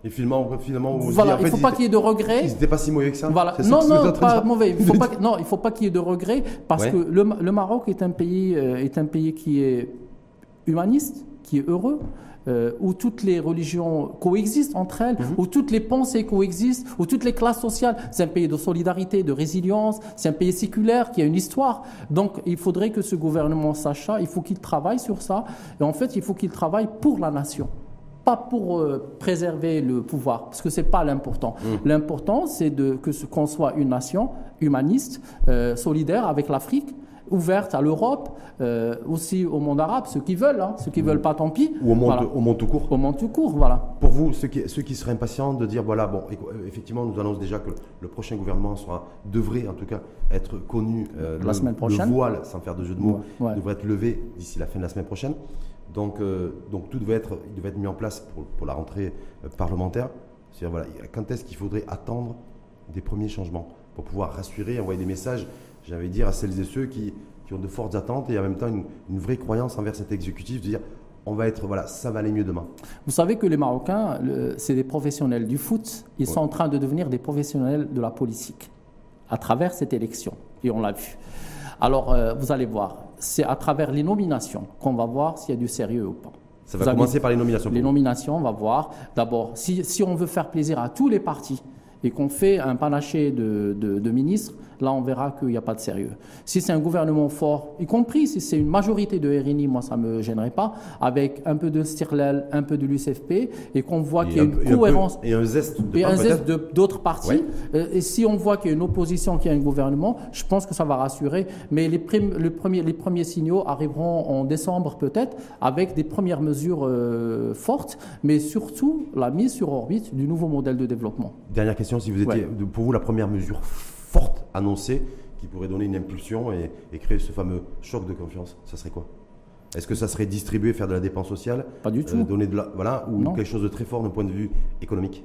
et finalement, finalement vous voilà, il ne faut pas qu'il y ait de regrets. Ils n'étaient pas si mauvais que ça. Voilà. Non, non, pas mauvais. Il faut pas, non, il ne faut pas qu'il y ait de regrets parce que le, le, Maroc est un pays, euh, est un pays qui est humaniste, qui est heureux. euh, où toutes les religions coexistent entre elles, mhm. où toutes les pensées coexistent, où toutes les classes sociales. C'est un pays de solidarité, de résilience, c'est un pays séculaire qui a une histoire. Donc il faudrait que ce gouvernement sache ça, il faut qu'il travaille sur ça, et en fait il faut qu'il travaille pour la nation pas pour euh, préserver le pouvoir, parce que c'est pas l'important. Mhm. L'important, c'est qu'on soit une nation humaniste, euh, solidaire avec l'Afrique, ouverte à l'Europe, euh, aussi au monde arabe, ceux qui veulent, hein. ceux qui ne veulent pas, tant pis. Ou au monde, au monde tout court. Au monde tout court, voilà. Pour vous, ceux qui, ceux qui seraient impatients de dire, voilà, bon, effectivement, on nous annonce déjà que le prochain gouvernement sera, devrait en tout cas être connu. Euh, la semaine prochaine. Le voile, sans faire de jeu de mots, devrait être levé d'ici la fin de la semaine prochaine. Donc, donc tout devait être, il devait être mis en place pour, pour la rentrée parlementaire. C'est-à-dire, voilà, quand est-ce qu'il faudrait attendre des premiers changements pour pouvoir rassurer, envoyer des messages j'avais dire, à celles et ceux qui, qui, ont de fortes attentes et en même temps une, vraie croyance envers cet exécutif, de dire on va être, voilà, ça va aller mieux demain. Vous savez que les Marocains, c'est des professionnels du foot, ils sont en train de devenir des professionnels de la politique à travers cette élection, et on l'a vu. Alors, euh, vous allez voir, c'est à travers les nominations qu'on va voir s'il y a du sérieux ou pas. Ça va commencer par les nominations. Les nominations, on va voir. D'abord, si, si, on veut faire plaisir à tous les partis et qu'on fait un panaché de, de, de ministres, là on verra qu'il n'y a pas de sérieux. Si c'est un gouvernement fort, y compris si c'est une majorité de RNI, moi ça ne me gênerait pas, avec un peu de Stirlel, un peu de l'UCFP, et qu'on voit qu'il y a une cohérence. et un zeste d'autres partis. Euh, et si on voit qu'il y a une opposition, qu'il y a un gouvernement, je pense que ça va rassurer. Mais les, le premier, les premiers signaux arriveront en décembre peut-être, avec des premières mesures euh, fortes, mais surtout la mise sur orbite du nouveau modèle de développement. Dernière question, si vous étiez, pour vous, la première mesure forte annoncée qui pourrait donner une impulsion et, créer ce fameux choc de confiance, ça serait quoi? Est-ce que ça serait distribuer, faire de la dépense sociale? Pas du euh, tout. donner de la, voilà, ou quelque chose de très fort d'un point de vue économique?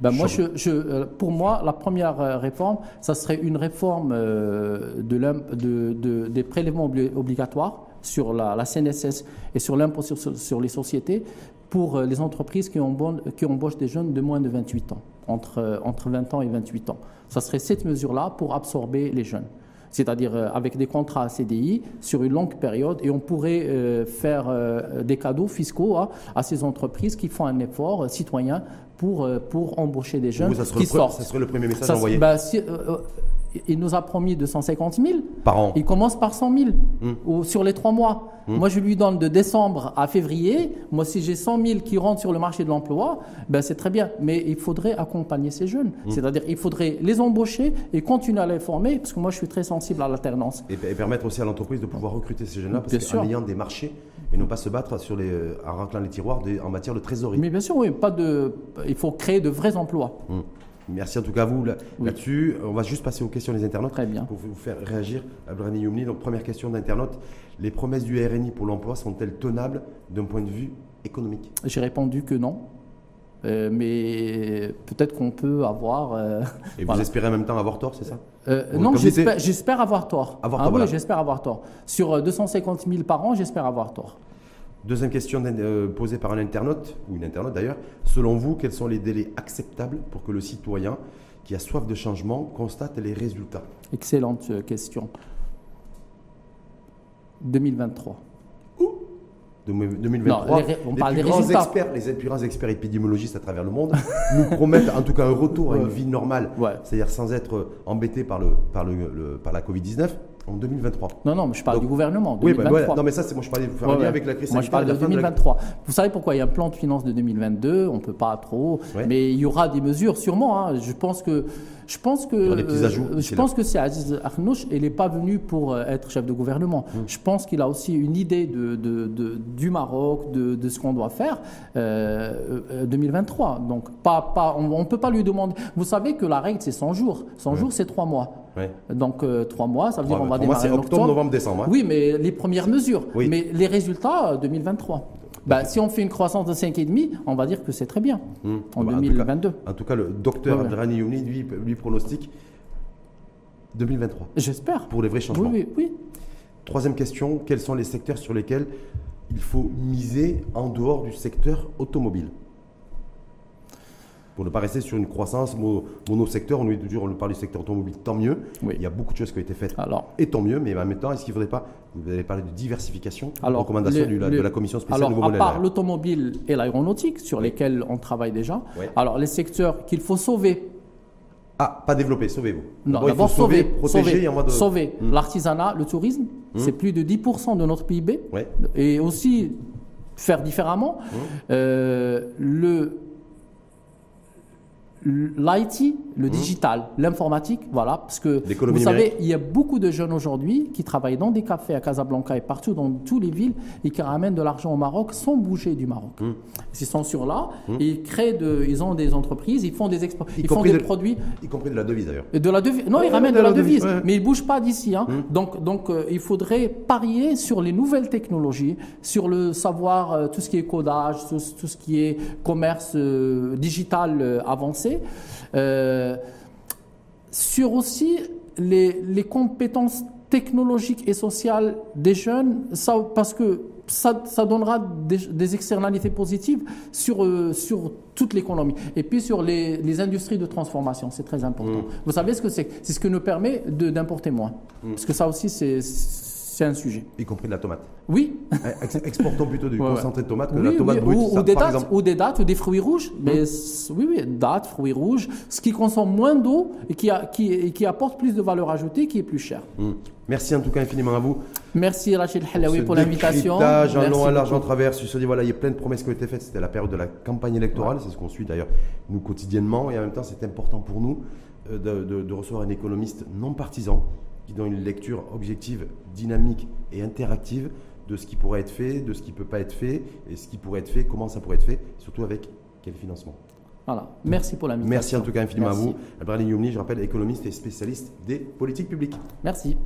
Ben moi, je, euh, pour moi, la première euh, réforme, ça serait une réforme de, de, des prélèvements obligatoires sur la, la, CNSS et sur l'impôt sur, sur, les sociétés pour les entreprises qui, ont, qui embauchent des jeunes de moins de 28 ans, entre, entre 20 ans et 28 ans. Ça serait cette mesure-là pour absorber les jeunes. C'est-à-dire euh, avec des contrats CDI sur une longue période, et on pourrait euh, faire euh, des cadeaux fiscaux à ces entreprises qui font un effort citoyen pour, pour embaucher des jeunes qui sortent. Ça serait le premier message envoyé bah, il nous a promis 250 000. Par an. Il commence par 100 000 hmm. ou sur les trois mois. Hmm. Moi, je lui donne de décembre à février. Moi, si j'ai 100 000 qui rentrent sur le marché de l'emploi, ben, c'est très bien. Mais il faudrait accompagner ces jeunes. Hmm. C'est-à-dire il faudrait les embaucher et continuer à les former, parce que moi, je suis très sensible à l'alternance. Et, permettre aussi à l'entreprise de pouvoir recruter ces jeunes-là, parce qu'en ayant des marchés et non pas se battre sur les, euh, en raclant les tiroirs en matière de trésorerie. Mais bien sûr, oui. Pas de, il faut créer de vrais emplois. Merci en tout cas à vous là-dessus. On va juste passer aux questions des internautes. Très bien. Pour vous faire réagir, Abdelrani Youmni. Donc, première question d'internaute. Les promesses du RNI pour l'emploi sont-elles tenables d'un point de vue économique? J'ai répondu que non. Euh, mais peut-être qu'on peut avoir. Euh, Et vous espérez en même temps avoir tort, c'est ça? Euh, Non, j'espère avoir tort. Avoir ah, oui, j'espère avoir tort. Sur 250 000 par an, j'espère avoir tort. Deuxième question euh, posée par un internaute, ou une internaute d'ailleurs. Selon vous, quels sont les délais acceptables pour que le citoyen qui a soif de changement constate les résultats? Excellente euh, question. 2023. Où 2023. les, on parle des résultats. Experts, les plus grands experts épidémiologistes à travers le monde nous promettent en tout cas un retour à une vie normale, c'est-à-dire sans être embêté par, le, par, le, par la Covid-19 en 2023. Non, non, je parle du gouvernement. 2023. Oui, bah, non, mais ça, c'est moi, je parlais faire avec la crise Moi, je parle de 2023. Vous savez pourquoi il y a un plan de finances de 2022 On ne peut pas trop. Mais il y aura des mesures, sûrement. Hein. Je pense que je pense que, euh, je pense que c'est Aziz Arnouch, il n'est pas venu pour euh, être chef de gouvernement. Mmh. Je pense qu'il a aussi une idée de, du Maroc, de, ce qu'on doit faire euh, 2023. Euh, Donc, pas, pas, on ne peut pas lui demander. Vous savez que la règle, c'est 100 jours. 100 jours, c'est 3 mois. Donc, 3 mois, ça veut dire on va démarrer. c'est octobre, novembre, décembre. Hein. Oui, mais les premières mesures. Mais les résultats, 2023. Bah, si on fait une croissance de 5,5, on va dire que c'est très bien hmm. en 2022. En tout, cas, le docteur Adrani Youni, lui, lui pronostique 2023. J'espère. Pour les vrais changements. Oui, oui, Troisième question, quels sont les secteurs sur lesquels il faut miser en dehors du secteur automobile? Pour ne pas rester sur une croissance monosecteur. On lui toujours on parle du secteur automobile, tant mieux. Il y a beaucoup de choses qui ont été faites alors, et tant mieux, mais en même temps, est-ce qu'il ne faudrait pas, vous avez parlé de diversification, alors, recommandation de la commission spéciale alors, À part l'automobile et l'aéronautique, sur lesquels on travaille déjà, alors les secteurs qu'il faut sauver, ah, pas développer, sauvez-vous. Non, d'abord sauver, protéger sauver, de... sauver. Hmm. L'artisanat, le tourisme, hmm. c'est plus de 10% de notre PIB. Et aussi faire différemment. Hmm. Euh, le l'IT, le mmh. digital, l'informatique, voilà, parce que vous savez, il y a beaucoup de jeunes aujourd'hui qui travaillent dans des cafés à Casablanca et partout dans toutes les villes et qui ramènent de l'argent au Maroc sans bouger du Maroc. Mmh. Ils sont sur là, mmh. ils créent de, ils ont des entreprises, ils font des exports, ils font des produits, y compris de la devise d'ailleurs. De la devise, non, ils ramènent de, la, devise, mais ils bougent pas d'ici. Hein. Donc, donc, euh, il faudrait parier sur les nouvelles technologies, sur le savoir, euh, tout ce qui est codage, tout, ce qui est commerce euh, digital avancé euh, sur aussi les, compétences technologiques et sociales des jeunes, ça, parce que ça, donnera des, externalités positives sur, euh, sur toute l'économie. Et puis sur les, industries de transformation, c'est très important. Mmh. Vous savez ce que c'est? C'est ce qui nous permet d'importer moins. Mmh. Parce que ça aussi, c'est c'est un sujet. Y compris de la tomate. Oui. Eh, exportons plutôt du concentré de tomate que de la tomate brute. Ou, des dates, ou des dates ou des fruits rouges. Hmm. Mais oui, oui, dates, fruits rouges, ce qui consomme moins d'eau et qui, a, qui, qui, apporte plus de valeur ajoutée, qui est plus cher. Hmm. Merci en tout cas infiniment à vous. Merci Rachid Halawi pour l'invitation. Un long, un large, en travers. Je dit, voilà, il y a plein de promesses qui ont été faites. C'était la période de la campagne électorale. C'est ce qu'on suit d'ailleurs nous quotidiennement. Et en même temps, c'est important pour nous euh, de, de recevoir un économiste non partisan qui donne une lecture objective, dynamique et interactive de ce qui pourrait être fait, de ce qui ne peut pas être fait, et ce qui pourrait être fait, comment ça pourrait être fait, surtout avec quel financement. Voilà. Merci pour l'invitation. Merci en tout cas infiniment à vous. Abraham Youmni, je rappelle, économiste et spécialiste des politiques publiques. Merci.